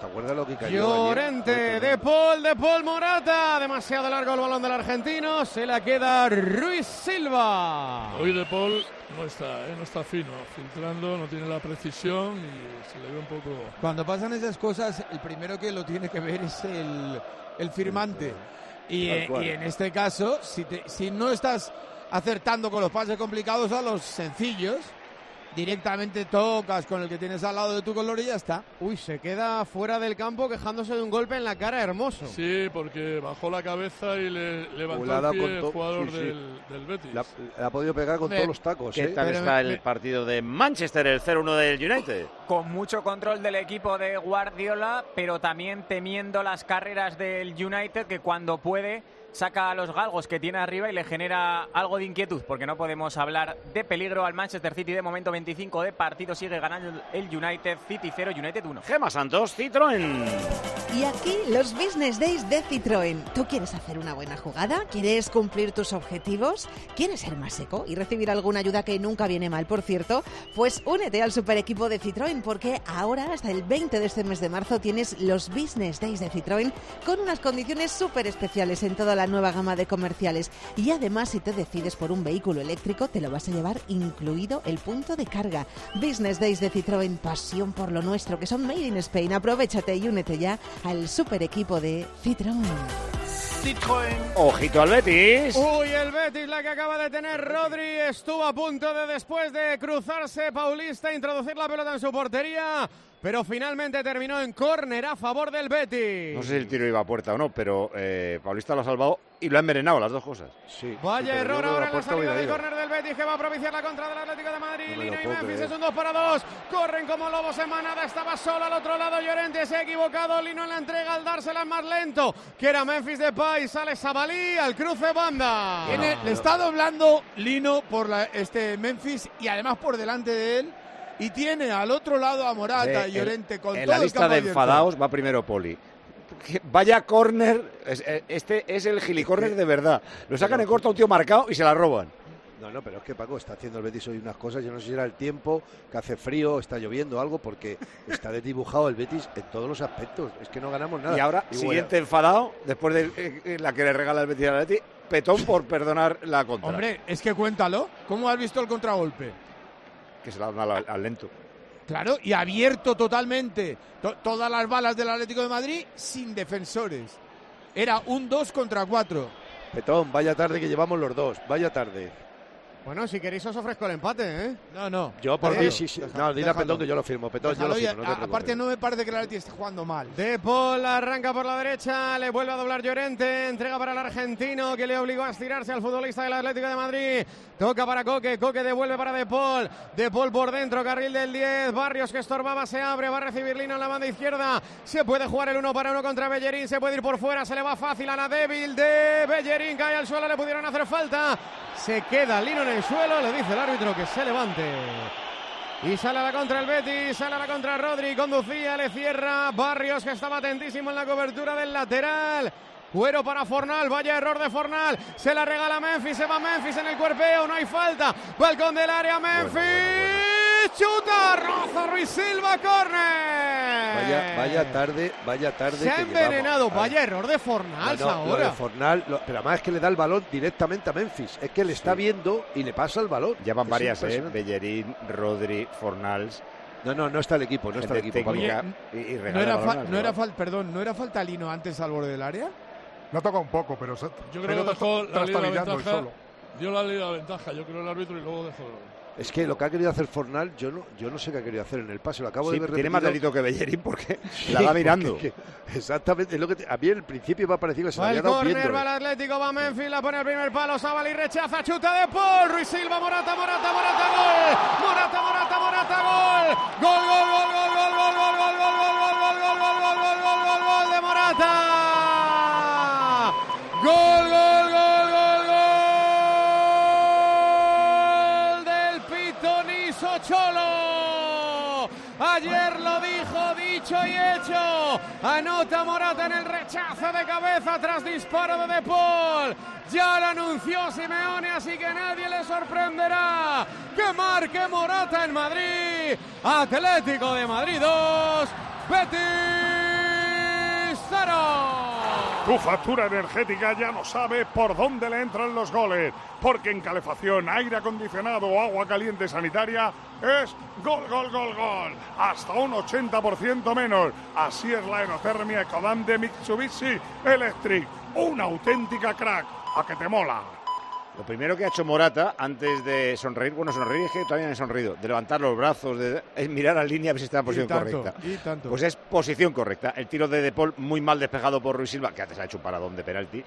¿Te acuerdas lo que cayó ayer? Llorente, De Paul, De Paul Morata. Demasiado largo el balón del argentino. Se la queda Ruiz Silva. Hoy De Paul no está, ¿eh? no está fino, filtrando, no tiene la precisión y se le ve un poco... Cuando pasan esas cosas, el primero que lo tiene que ver es el, el firmante. Y, eh, y en este caso, si, te- si no estás acertando con los pases complicados a los sencillos, directamente tocas con el que tienes al lado de tu color y ya está. Uy, se queda fuera del campo quejándose de un golpe en la cara hermoso. Sí, porque bajó la cabeza y le levantó el dado pie con el to- jugador sí, sí. Del, del Betis. La- le ha podido pegar con Me- todos los tacos, ¿Qué ¿eh? tal Pero está me- el me- partido de Manchester, el 0-1 del United? Con mucho control del equipo de Guardiola, pero también temiendo las carreras del United que cuando puede saca a los galgos que tiene arriba y le genera algo de inquietud, porque no podemos hablar de peligro al Manchester City de momento 25 de partido, sigue ganando el United, City 0, United 1. Gema Santos, Citroën. Y aquí los Business Days de Citroën. ¿Tú quieres hacer una buena jugada? ¿Quieres cumplir tus objetivos? ¿Quieres ser más seco y recibir alguna ayuda que nunca viene mal, por cierto? Pues únete al super equipo de Citroën porque ahora, hasta el 20 de este mes de marzo, tienes los Business Days de Citroën con unas condiciones súper especiales en toda la nueva gama de comerciales. Y además, si te decides por un vehículo eléctrico, te lo vas a llevar incluido el punto de carga. Business Days de Citroën, pasión por lo nuestro, que son Made in Spain. Aprovechate y únete ya al super equipo de Citroën. Ojito al Betis. Uy, el Betis, la que acaba de tener Rodri, estuvo a punto de después de cruzarse Paulista, introducir la pelota en su portería, pero finalmente terminó en córner a favor del Betis. No sé si el tiro iba a puerta o no, pero eh, Paulista lo ha salvado y lo ha envenenado, las dos cosas. Sí. Vaya error ahora en la salida del de córner del Betis que va a propiciar la contra del Atlético de Madrid. No Lino y Memphis es un 2 para 2. Corren como lobos en manada. Estaba solo al otro lado Llorente. Se ha equivocado. Lino en la entrega al dársela más lento. Que era Memphis Depay. Sale Sabalí al cruce banda. Le está doblando Lino por la- este Memphis y además por delante de él. Y tiene al otro lado a Morata y Llorente con en todo la el lista campo de abierto. enfadados va primero Poli. Vaya córner, eh, este es el gilicórner de verdad. Lo sacan en corto a un tío marcado y se la roban. No, no, pero es que Paco está haciendo el Betis hoy unas cosas. Yo no sé si era el tiempo, que hace frío, está lloviendo algo, porque está desdibujado el Betis en todos los aspectos. Es que no ganamos nada. Y ahora, siguiente enfadado, después de eh, eh, la que le regala el Betis al Betis, petón por perdonar la contra. Hombre, es que cuéntalo. ¿Cómo has visto el contragolpe? Que se la dan al, al lento. Claro, y abierto totalmente to- todas las balas del Atlético de Madrid sin defensores. Era un 2 contra 4. Petón, vaya tarde que llevamos los dos. Vaya tarde. Bueno, si queréis os ofrezco el empate, ¿eh? No, no. Yo por mí sí, sí. déjalo, No, dile a. Petón que yo lo firmo. Petón, yo lo firmo. no te aparte, no me parece que el Atleti esté jugando mal. De Paul arranca por la derecha, le vuelve a doblar Llorente, entrega para el argentino que le obligó a estirarse al futbolista del Atlético de Madrid. Toca para Coque, Coque devuelve para De Paul. De Paul por dentro, carril del 10. Barrios que estorbaba se abre, va a recibir Lino en la banda izquierda. Se puede jugar el uno para uno contra Bellerín, se puede ir por fuera, se le va fácil a la débil de Bellerín, cae al suelo, le pudieron hacer falta. Se queda Lino en el suelo, le dice el árbitro que se levante. Y sale a la contra el Betis, sale a la contra Rodri, conducía, le cierra Barrios que estaba atentísimo en la cobertura del lateral. Cuero para Fornal, vaya error de Fornal, se la regala Memphis, se va Memphis en el cuerpeo, no hay falta, balcón del área Memphis, chuta, roza Ruiz Silva, córner. Vaya, vaya tarde, vaya tarde. Se ha envenenado, vaya error de Fornal No, no, lo ahora. de Fornal, lo- pero además es que le da el balón directamente a Memphis. Es que le está viendo y le pasa el balón. Ya van varias, ¿eh? Bellerín, Rodri, Fornals. No, no, no está el equipo, no está el equipo. Pablo. y, y ¿No era, balón fa- al no era rival. fal- perdón, ¿no era falta Lino antes al borde del área? no ha tocado un poco, pero yo creo que dejó la ley de la solo. Dio la ley de la ventaja, yo creo el árbitro y luego dejó. Es que lo que ha querido hacer Fornal, yo no, sé qué ha querido hacer en el pase. Lo acabo de ver. Tiene más delito que Bellerín porque la va mirando. Que, exactamente. Es lo que te, a mí en el principio me ha parecido va eh. había dado. Va el Atlético, va la pone el primer palo. Zabal y rechaza, chuta de Paul. Ruiz Silva, Morata, Morata, Morata, gol. Morata, Morata, Morata, gol. Gol, gol, gol, gol. Anota Morata en el rechazo de cabeza tras disparo de De Paul. Ya lo anunció Simeone, así que nadie le sorprenderá que marque Morata en Madrid. Atlético de Madrid 2, Betis 0. Tu factura energética ya no sabe por dónde le entran los goles, porque en calefacción, aire acondicionado o agua caliente sanitaria es gol, gol, gol, gol. Hasta un 80% menos. Así es la enotermia Ecodan de Mitsubishi Electric. Una auténtica crack. A que te mola. Lo primero que ha hecho Morata antes de sonreír, bueno, sonreír es que todavía no he sonrido, de levantar los brazos, de, es mirar a la línea a ver si está en Y posición tanto, correcta. y tanto. Pues es posición correcta. El tiro de De Paul muy mal despejado por Ruiz Silva, que antes ha hecho un paradón de penalti.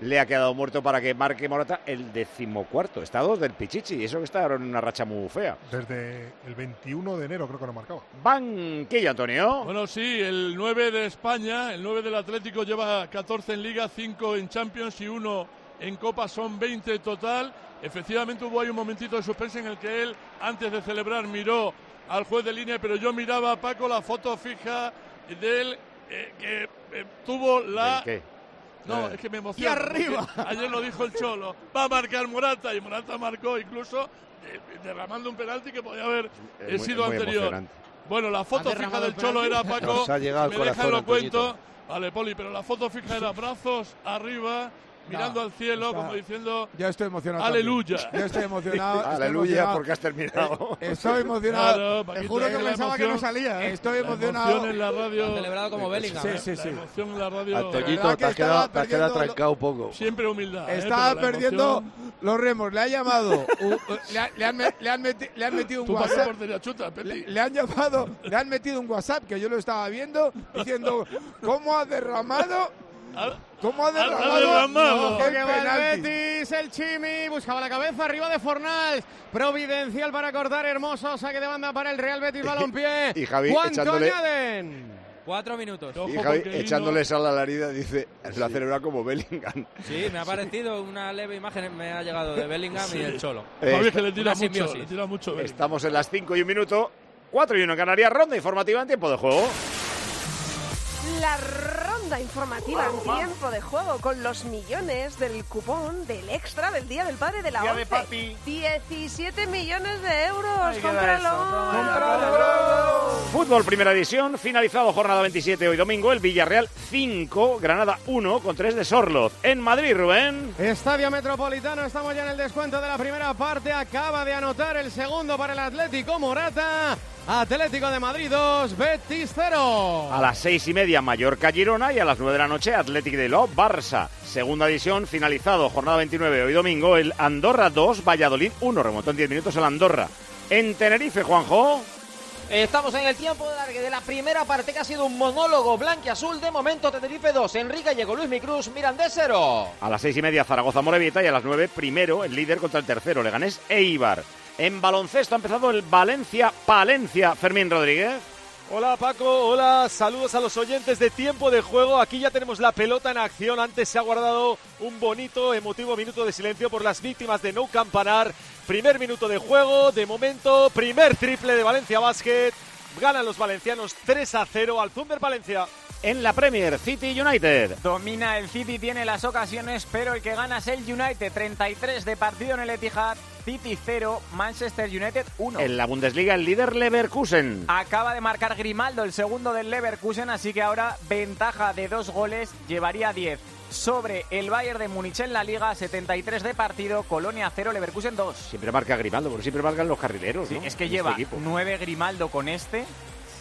Le ha quedado muerto para que marque Morata el decimocuarto. Está a dos del Pichichi, y eso que está ahora en una racha muy fea. Desde el 21 de enero creo que no marcaba. Banquillo, Antonio. Bueno, sí, el 9 de España, el 9 del Atlético lleva 14 en Liga, 5 en Champions y 1 en Copa, son 20 total. Efectivamente hubo ahí un momentito de suspense en el que él, antes de celebrar, miró al juez de línea, pero yo miraba a Paco la foto fija de él eh, que eh, tuvo la... ¿Qué? No, Eh. es que me emociona. Y arriba. Ayer lo dijo el Cholo. Va a marcar Morata y Morata marcó incluso eh, derramando un penalti que podía haber eh, muy- sido anterior. Bueno, la foto ¿Ha fija del el Cholo era Paco. Nos ha me deja lo cuento. Vale, Poli, pero la foto fija era brazos arriba, mirando al cielo, está- como diciendo Ya estoy emocionado. Aleluya. también. Ya estoy emocionado. estoy Aleluya, emocionado. porque has terminado. Eh, Estoy emocionado. Claro, Te juro que la pensaba que no emoción. salía. ¿eh? Estoy la emocionado. emoción en la radio. Celebrado como Bellingham. Sí, ¿eh? sí, La sí. emoción en la radio. Antoñito, te has que quedado, estaba te has quedado perdiendo trancado un poco. Siempre humildad. ¿eh? Estaba la perdiendo emoción- los remos. Le ha llamado. le, ha- le han, le han meti- le han metido un WhatsApp. chuta. Le, le han llamado, le han metido un WhatsApp que yo lo estaba viendo diciendo cómo ha derramado, Ha- cómo ha derramado, derramado. el que va el penalti. Betis, el Chimi, buscaba la cabeza arriba de Fornals, providencial para cortar, hermoso, saque de banda para el Real Betis, balompié. Y Javi ¿Cuánto echándole- añaden? Cuatro minutos. Y Javi echándole sal a la herida dice, la celebra como Bellingham. Sí, me ha parecido una leve imagen, me ha llegado de Bellingham y el Cholo. Eh, Javi, que le tira mucho, simbiosis. le tira mucho. Bellingham. Estamos en las 5 y un minuto. 4 y 1 en Canarias, ronda informativa en tiempo de juego. La ronda informativa en tiempo de juego con los millones del cupón del extra del Día del Padre de la Día de 11. papi. 17 millones de euros. Ay, ¿qué da ¡Cómpralo! ¡Cómpralo! Fútbol Primera División, finalizado jornada 27 hoy domingo, el Villarreal 5, Granada 1 con 3 de Sorloz. En Madrid, Rubén. Estadio Metropolitano, estamos ya en el descuento de la primera parte. Acaba de anotar el segundo para el Atlético Morata. Atlético de Madrid 2, Betis 0. A las seis y media Mallorca Girona y a las 9 de la noche Atlético de Lo Barça. Segunda división finalizado, jornada 29 hoy domingo, el Andorra 2, Valladolid 1. Remontó en 10 minutos el Andorra. En Tenerife, Juanjo. Estamos en el tiempo de la primera parte que ha sido un monólogo blanque-azul. De momento Tenerife 2, Enrique Gallego, Luis Micruz, Mirandés 0. A las seis y media Zaragoza Morevieta y a las 9 primero el líder contra el tercero, Leganés Eibar. En baloncesto ha empezado el Valencia-Palencia, Fermín Rodríguez. Hola Paco, hola, saludos a los oyentes de tiempo de juego. Aquí ya tenemos la pelota en acción. Antes se ha guardado un bonito, emotivo minuto de silencio por las víctimas de No Campanar. Primer minuto de juego, de momento, primer triple de Valencia Basket. Ganan los valencianos 3 a 0 al Thunder Valencia. En la Premier, City United. Domina el City, tiene las ocasiones, pero el que gana es el United. 33 de partido en el Etihad. City 0, Manchester United 1. En la Bundesliga, el líder Leverkusen. Acaba de marcar Grimaldo, el segundo del Leverkusen, así que ahora ventaja de dos goles, llevaría 10 sobre el Bayern de Múnich en la Liga, 73 de partido, Colonia 0, Leverkusen 2. Siempre marca Grimaldo, porque siempre marcan los carrileros. Sí, ¿no? es que En lleva este equipo. 9 Grimaldo con este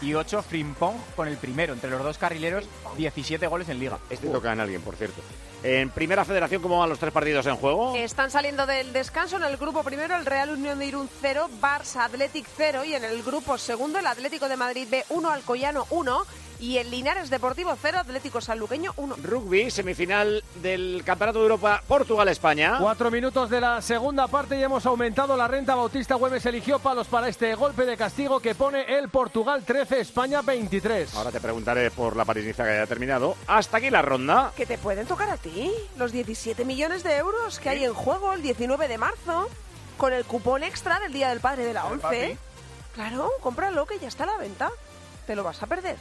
y 8 Frimpong con el primero. Entre los dos carrileros, 17 goles en Liga. Este toca en alguien, por cierto. En Primera Federación, ¿cómo van los tres partidos en juego? Están saliendo del descanso en el grupo primero el Real Unión de Irún 0, Barça Athletic 0 y en el grupo segundo el Atlético de Madrid B 1, Alcoyano 1 y el Linares Deportivo 0, Atlético Sanluqueño 1. Rugby, semifinal del Campeonato de Europa, Portugal-España. Cuatro minutos de la segunda parte y hemos aumentado la renta. Bautista Güemes eligió palos para este golpe de castigo que pone el Portugal 13, España 23. Ahora te preguntaré por la París-Niza que haya terminado. Hasta aquí la ronda. Que te pueden tocar a ti los 17 millones de euros que hay en juego el 19 de marzo con el cupón extra del Día del Padre de la Joder, 11. papi. Claro, cómpralo que ya está a la venta. Te lo vas a perder.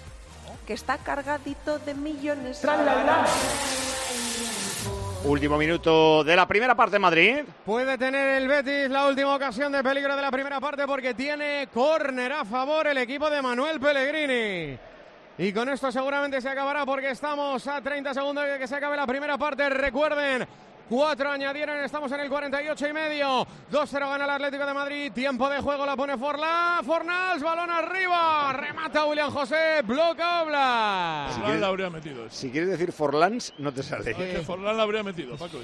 Que está cargadito de millones. Último minuto de la primera parte en Madrid. Puede tener el Betis la última ocasión de peligro de la primera parte porque tiene córner a favor el equipo de Manuel Pellegrini. Y con esto seguramente se acabará porque estamos a 30 segundos de que se acabe la primera parte. Recuerden, cuatro añadieron, estamos en el 48 y medio. 2-0 gana el Atlético de Madrid. Tiempo de juego la pone Forlán. Fornals, balón arriba. Remata William José. Bloca Obla. Forlán la habría metido. Si quieres decir Forlans, no te sale. Es que Forlán la habría metido, Paco.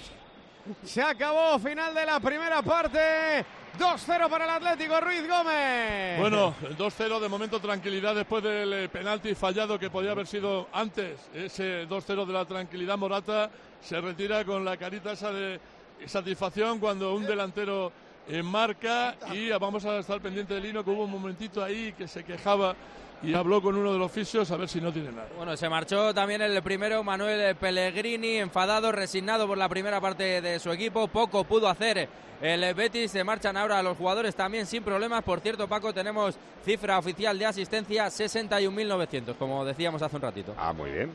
Se acabó, final de la primera parte. 2-0 para el Atlético Ruiz Gómez. Bueno, el 2-0 de momento tranquilidad después del eh, penalti fallado que podía haber sido antes. Ese 2-0 de la tranquilidad Morata se retira con la carita esa de satisfacción cuando un delantero eh, marca y vamos a estar pendiente de Lino que hubo un momentito ahí que se quejaba y habló con uno de los fisios a ver si no tiene nada. Bueno, se marchó también el primero Manuel Pellegrini, enfadado, resignado por la primera parte de su equipo. Poco pudo hacer el Betis. Se marchan ahora los jugadores también sin problemas. Por cierto, Paco, tenemos cifra oficial de asistencia 61.900, como decíamos hace un ratito. Ah, muy bien.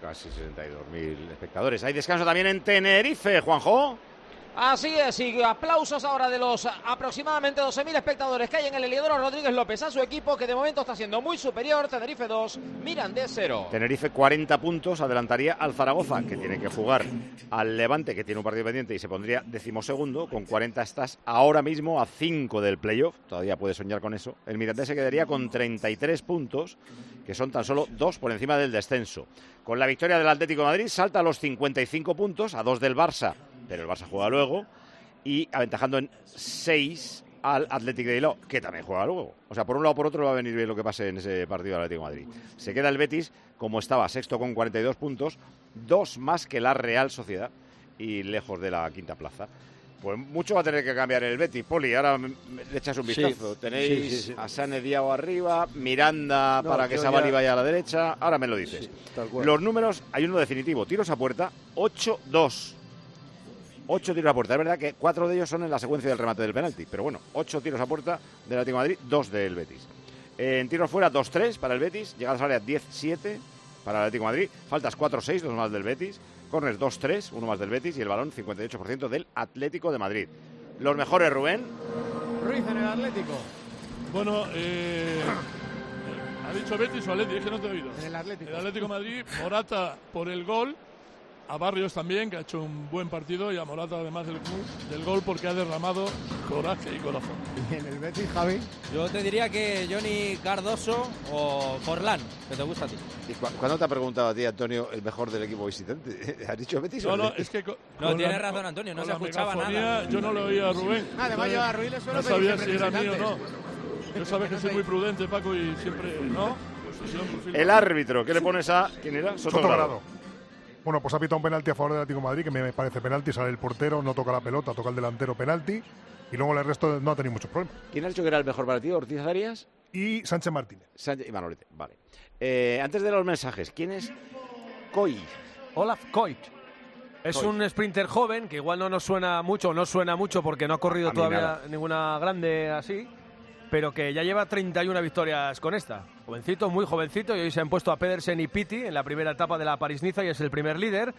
Casi 62.000 espectadores. Hay descanso también en Tenerife, Juanjo. Así es, y aplausos ahora de los aproximadamente 12.000 espectadores que hay en el Heliodoro Rodríguez López a su equipo, que de momento está siendo muy superior. Tenerife 2, Mirandés 0. Tenerife 40 puntos, adelantaría al Zaragoza, que tiene que jugar al Levante, que tiene un partido pendiente y se pondría decimosegundo. Con 40 estás ahora mismo a 5 del playoff, todavía puedes soñar con eso. El Mirandés se quedaría con 33 puntos, que son tan solo dos por encima del descenso. Con la victoria del Atlético Madrid salta a los 55 puntos, a dos del Barça, pero el Barça juega luego, y aventajando en 6 al Atlético de Bilbao, que también juega luego. O sea, por un lado o por otro va a venir bien lo que pase en ese partido del Atlético de Madrid. Se queda el Betis, como estaba, sexto con 42 puntos, dos más que la Real Sociedad y lejos de la quinta plaza. Pues mucho va a tener que cambiar el Betis, Poli. Ahora le echas un Sí, vistazo. Tenéis sí, sí, sí. a Sane Diao arriba, Miranda No, para que yo Savali ya- vaya a la derecha. Ahora me lo dices. Los números, hay uno definitivo. Tiros a puerta, 8-2. 8 tiros a puerta. Es verdad que cuatro de ellos son en la secuencia del remate del penalti. Pero bueno, 8 tiros a puerta del Atlético de Madrid, 2 del Betis. En tiros fuera, 2-3 para el Betis. Llegadas al área, 10-7 para el Atlético de Madrid. Faltas 4-6, dos más del Betis. Corners 2-3, uno más del Betis. Y el balón, 58% del Atlético de Madrid. Los mejores, Rubén. Ruiz en el Atlético. Bueno, eh, ¿Ha dicho Betis o Atleti? Es que no te he oído. En el Atlético. El Atlético de Madrid, Morata por el gol. A Barrios también, que ha hecho un buen partido. Y a Morata, además del, del gol, porque ha derramado coraje y corazón. ¿Y en el Betis, Javi? Yo te diría que Johnny Cardoso o Forlán, que te gusta a ti. ¿Y cu- cuándo te ha preguntado a ti, Antonio, el mejor del equipo visitante? ¿Has dicho Betis o No, no, Betis? es que. No, con tiene la- razón, Antonio, no se escuchaba nada. Yo no lo oía a Rubén. Además, yo a Ruiz le suelo No sabía si era mío o no. Yo sabes que soy muy prudente, Paco, y siempre. ¿No? Pues yo, El árbitro, ¿qué le pones a. ¿Quién era? Sotogrado. Bueno, pues ha pitado un penalti a favor del Atlético de Madrid, que me parece penalti, sale el portero, no toca la pelota, toca el delantero penalti, y luego el resto no ha tenido muchos problemas. ¿Quién ha dicho que era el mejor partido? ¿Ortiz Arias? Y Sánchez Martínez. Sánchez y Manolete, vale. Eh, antes de los mensajes, ¿quién es Coy? Olaf Koit. Es un sprinter joven que igual no nos suena mucho, no suena mucho porque no ha corrido todavía nada. ninguna grande así, pero que ya lleva 31 victorias con esta. Jovencito, muy jovencito, y hoy se han puesto a Pedersen y Pitti en la primera etapa de la París-Niza y es el primer líder.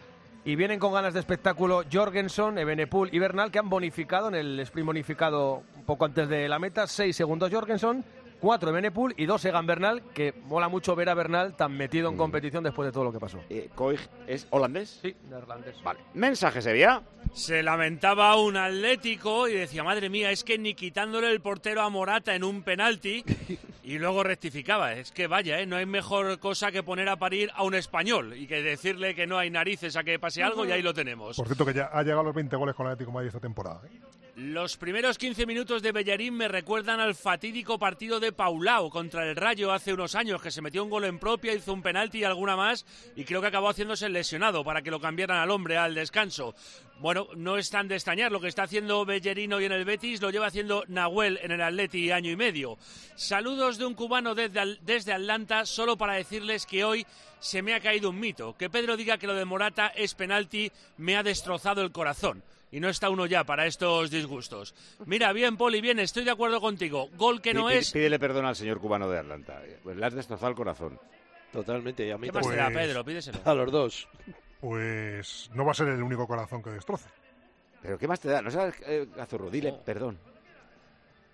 Y vienen con ganas de espectáculo Jorgensen, Ebenepul y Bernal, que han bonificado en el sprint bonificado un poco antes de la meta. 6 segundos Jorgensen, 4 Ebenepul y 2 Egan Bernal, que mola mucho ver a Bernal tan metido en competición después de todo lo que pasó. Eh, ¿Coy es holandés? Sí, neerlandés. Vale. Mensaje, Sevilla. Se lamentaba un Atlético y decía, madre mía, es que ni quitándole el portero a Morata en un penalti y luego rectificaba. Es que vaya, ¿eh? no hay mejor cosa que poner a parir a un español y que decirle que no hay narices a que pase algo y ahí lo tenemos. Por cierto, que ya ha llegado a los 20 goles con el Atlético de Madrid esta temporada. ¿eh? Los primeros 15 minutos de Bellarín me recuerdan al fatídico partido de Paulao contra el Rayo hace unos años, que se metió un gol en propia, hizo un penalti y alguna más, y creo que acabó haciéndose lesionado para que lo cambiaran al hombre al descanso. Bueno, no es tan de extrañar lo que está haciendo Bellerín hoy en el Betis, lo lleva haciendo Nahuel en el Atleti año y medio. Saludos de un cubano desde, desde Atlanta, solo para decirles que hoy se me ha caído un mito. Que Pedro diga que lo de Morata es penalti me ha destrozado el corazón. Y no está uno ya para estos disgustos. Mira, bien, Poli, bien, estoy de acuerdo contigo. Gol que no es. Pídele perdón al señor cubano de Atlanta. Pues le has destrozado el corazón. Totalmente. Y a mí ¿Qué más te da, Pedro? Pídeselo. A los dos. Pues no va a ser el único corazón que destroce. ¿Pero qué más te da? No sabes, eh, Gazurro, dile perdón.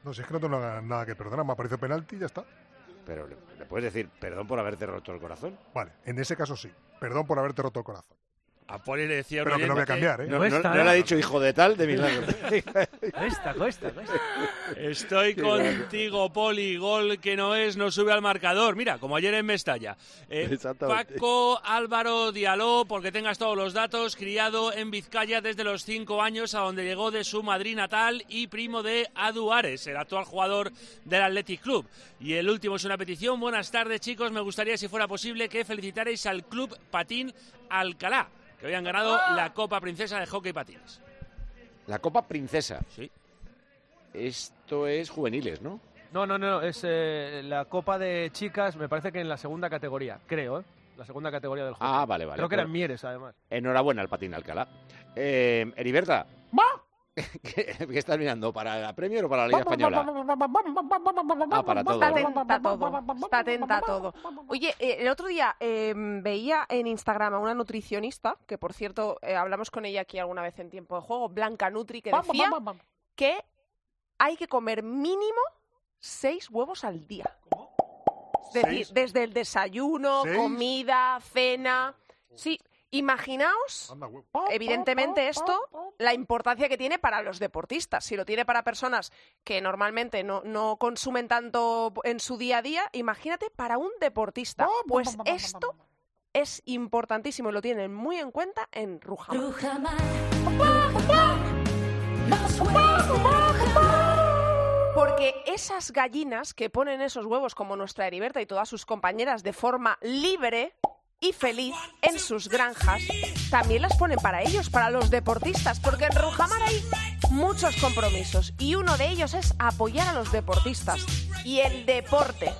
No, si es que no tengo nada, nada que perdonar, me ha parecido penalti y ya está. Pero le, le puedes decir perdón por haberte roto el corazón. Vale, en ese caso sí. Perdón por haberte roto el corazón. A Poli le decía Pero que no voy a cambiar, ¿eh? No, no- no le ha dicho hijo de tal de milagro. Cuesta, cuesta, cuesta. Estoy contigo, Poli. Gol que no es, no sube al marcador. Mira, como ayer en Mestalla. Eh. Paco Álvaro Dialó, porque tengas todos los datos, criado en Vizcaya desde los cinco años, a donde llegó de su Madrid natal y primo de Adu Ares, el actual jugador del Athletic Club. Y el último es una petición. Buenas tardes, chicos. Me gustaría, si fuera posible, que felicitarais al Club Patín Alcalá, que habían ganado la Copa Princesa de Hockey Patines. La Copa Princesa. Sí. Esto es juveniles, ¿no? No, no, no, es eh, la Copa de Chicas, me parece que en la segunda categoría, creo, ¿eh? La segunda categoría del juego. Ah, vale, vale. Creo que era en Bueno, Mieres, además. Enhorabuena al Patín Alcalá. Eh, Heriberta. ¿Qué, qué estás mirando? ¿Para la Premier o para la Liga Española? Ah, para todo. Está atenta a todo. Está atenta a todo. Oye, eh, el otro día eh, veía en Instagram a una nutricionista, que por cierto eh, hablamos con ella aquí alguna vez en tiempo de juego, Blanca Nutri, que decía que hay que comer mínimo seis huevos al día. Es decir, ¿Seis? desde el desayuno, ¿Seis? comida, cena. Sí, imaginaos, evidentemente, esto, la importancia que tiene para los deportistas. Si lo tiene para personas que normalmente no, no consumen tanto en su día a día, imagínate para un deportista. Pues esto es importantísimo y lo tienen muy en cuenta en Rujamar. Porque esas gallinas que ponen esos huevos como nuestra Heriberta y todas sus compañeras de forma libre y feliz en sus granjas, también las ponen para ellos, para los deportistas, porque en Rujamar hay muchos compromisos y uno de ellos es apoyar a los deportistas y el deporte.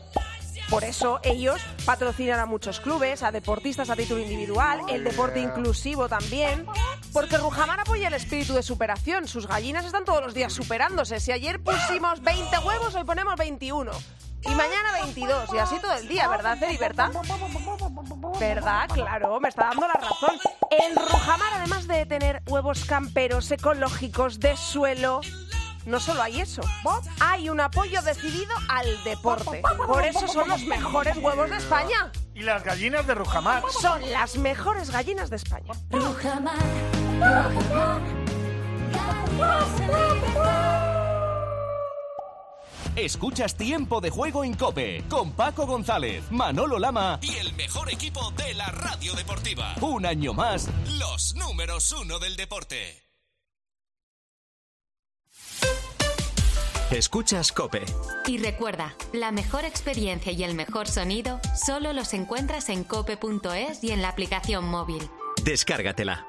Por eso ellos patrocinan a muchos clubes, a deportistas a título individual, el deporte inclusivo también, porque Rujamar apoya el espíritu de superación. Sus gallinas están todos los días superándose. Si ayer pusimos 20 huevos, hoy ponemos 21. Y mañana 22, y así todo el día, ¿verdad, Heriberta? ¿Verdad? Claro, me está dando la razón. En Rujamar, además de tener huevos camperos ecológicos de suelo, no solo hay eso, hay un apoyo decidido al deporte. Por eso son los mejores huevos de España. Y las gallinas de Rujamar. Son las mejores gallinas de España. Escuchas Tiempo de Juego en Cope con Paco González, Manolo Lama y el mejor equipo de la radio deportiva. Un año más, los números uno del deporte. Escuchas Cope. Y recuerda, la mejor experiencia y el mejor sonido solo los encuentras en cope.es y en la aplicación móvil. Descárgatela.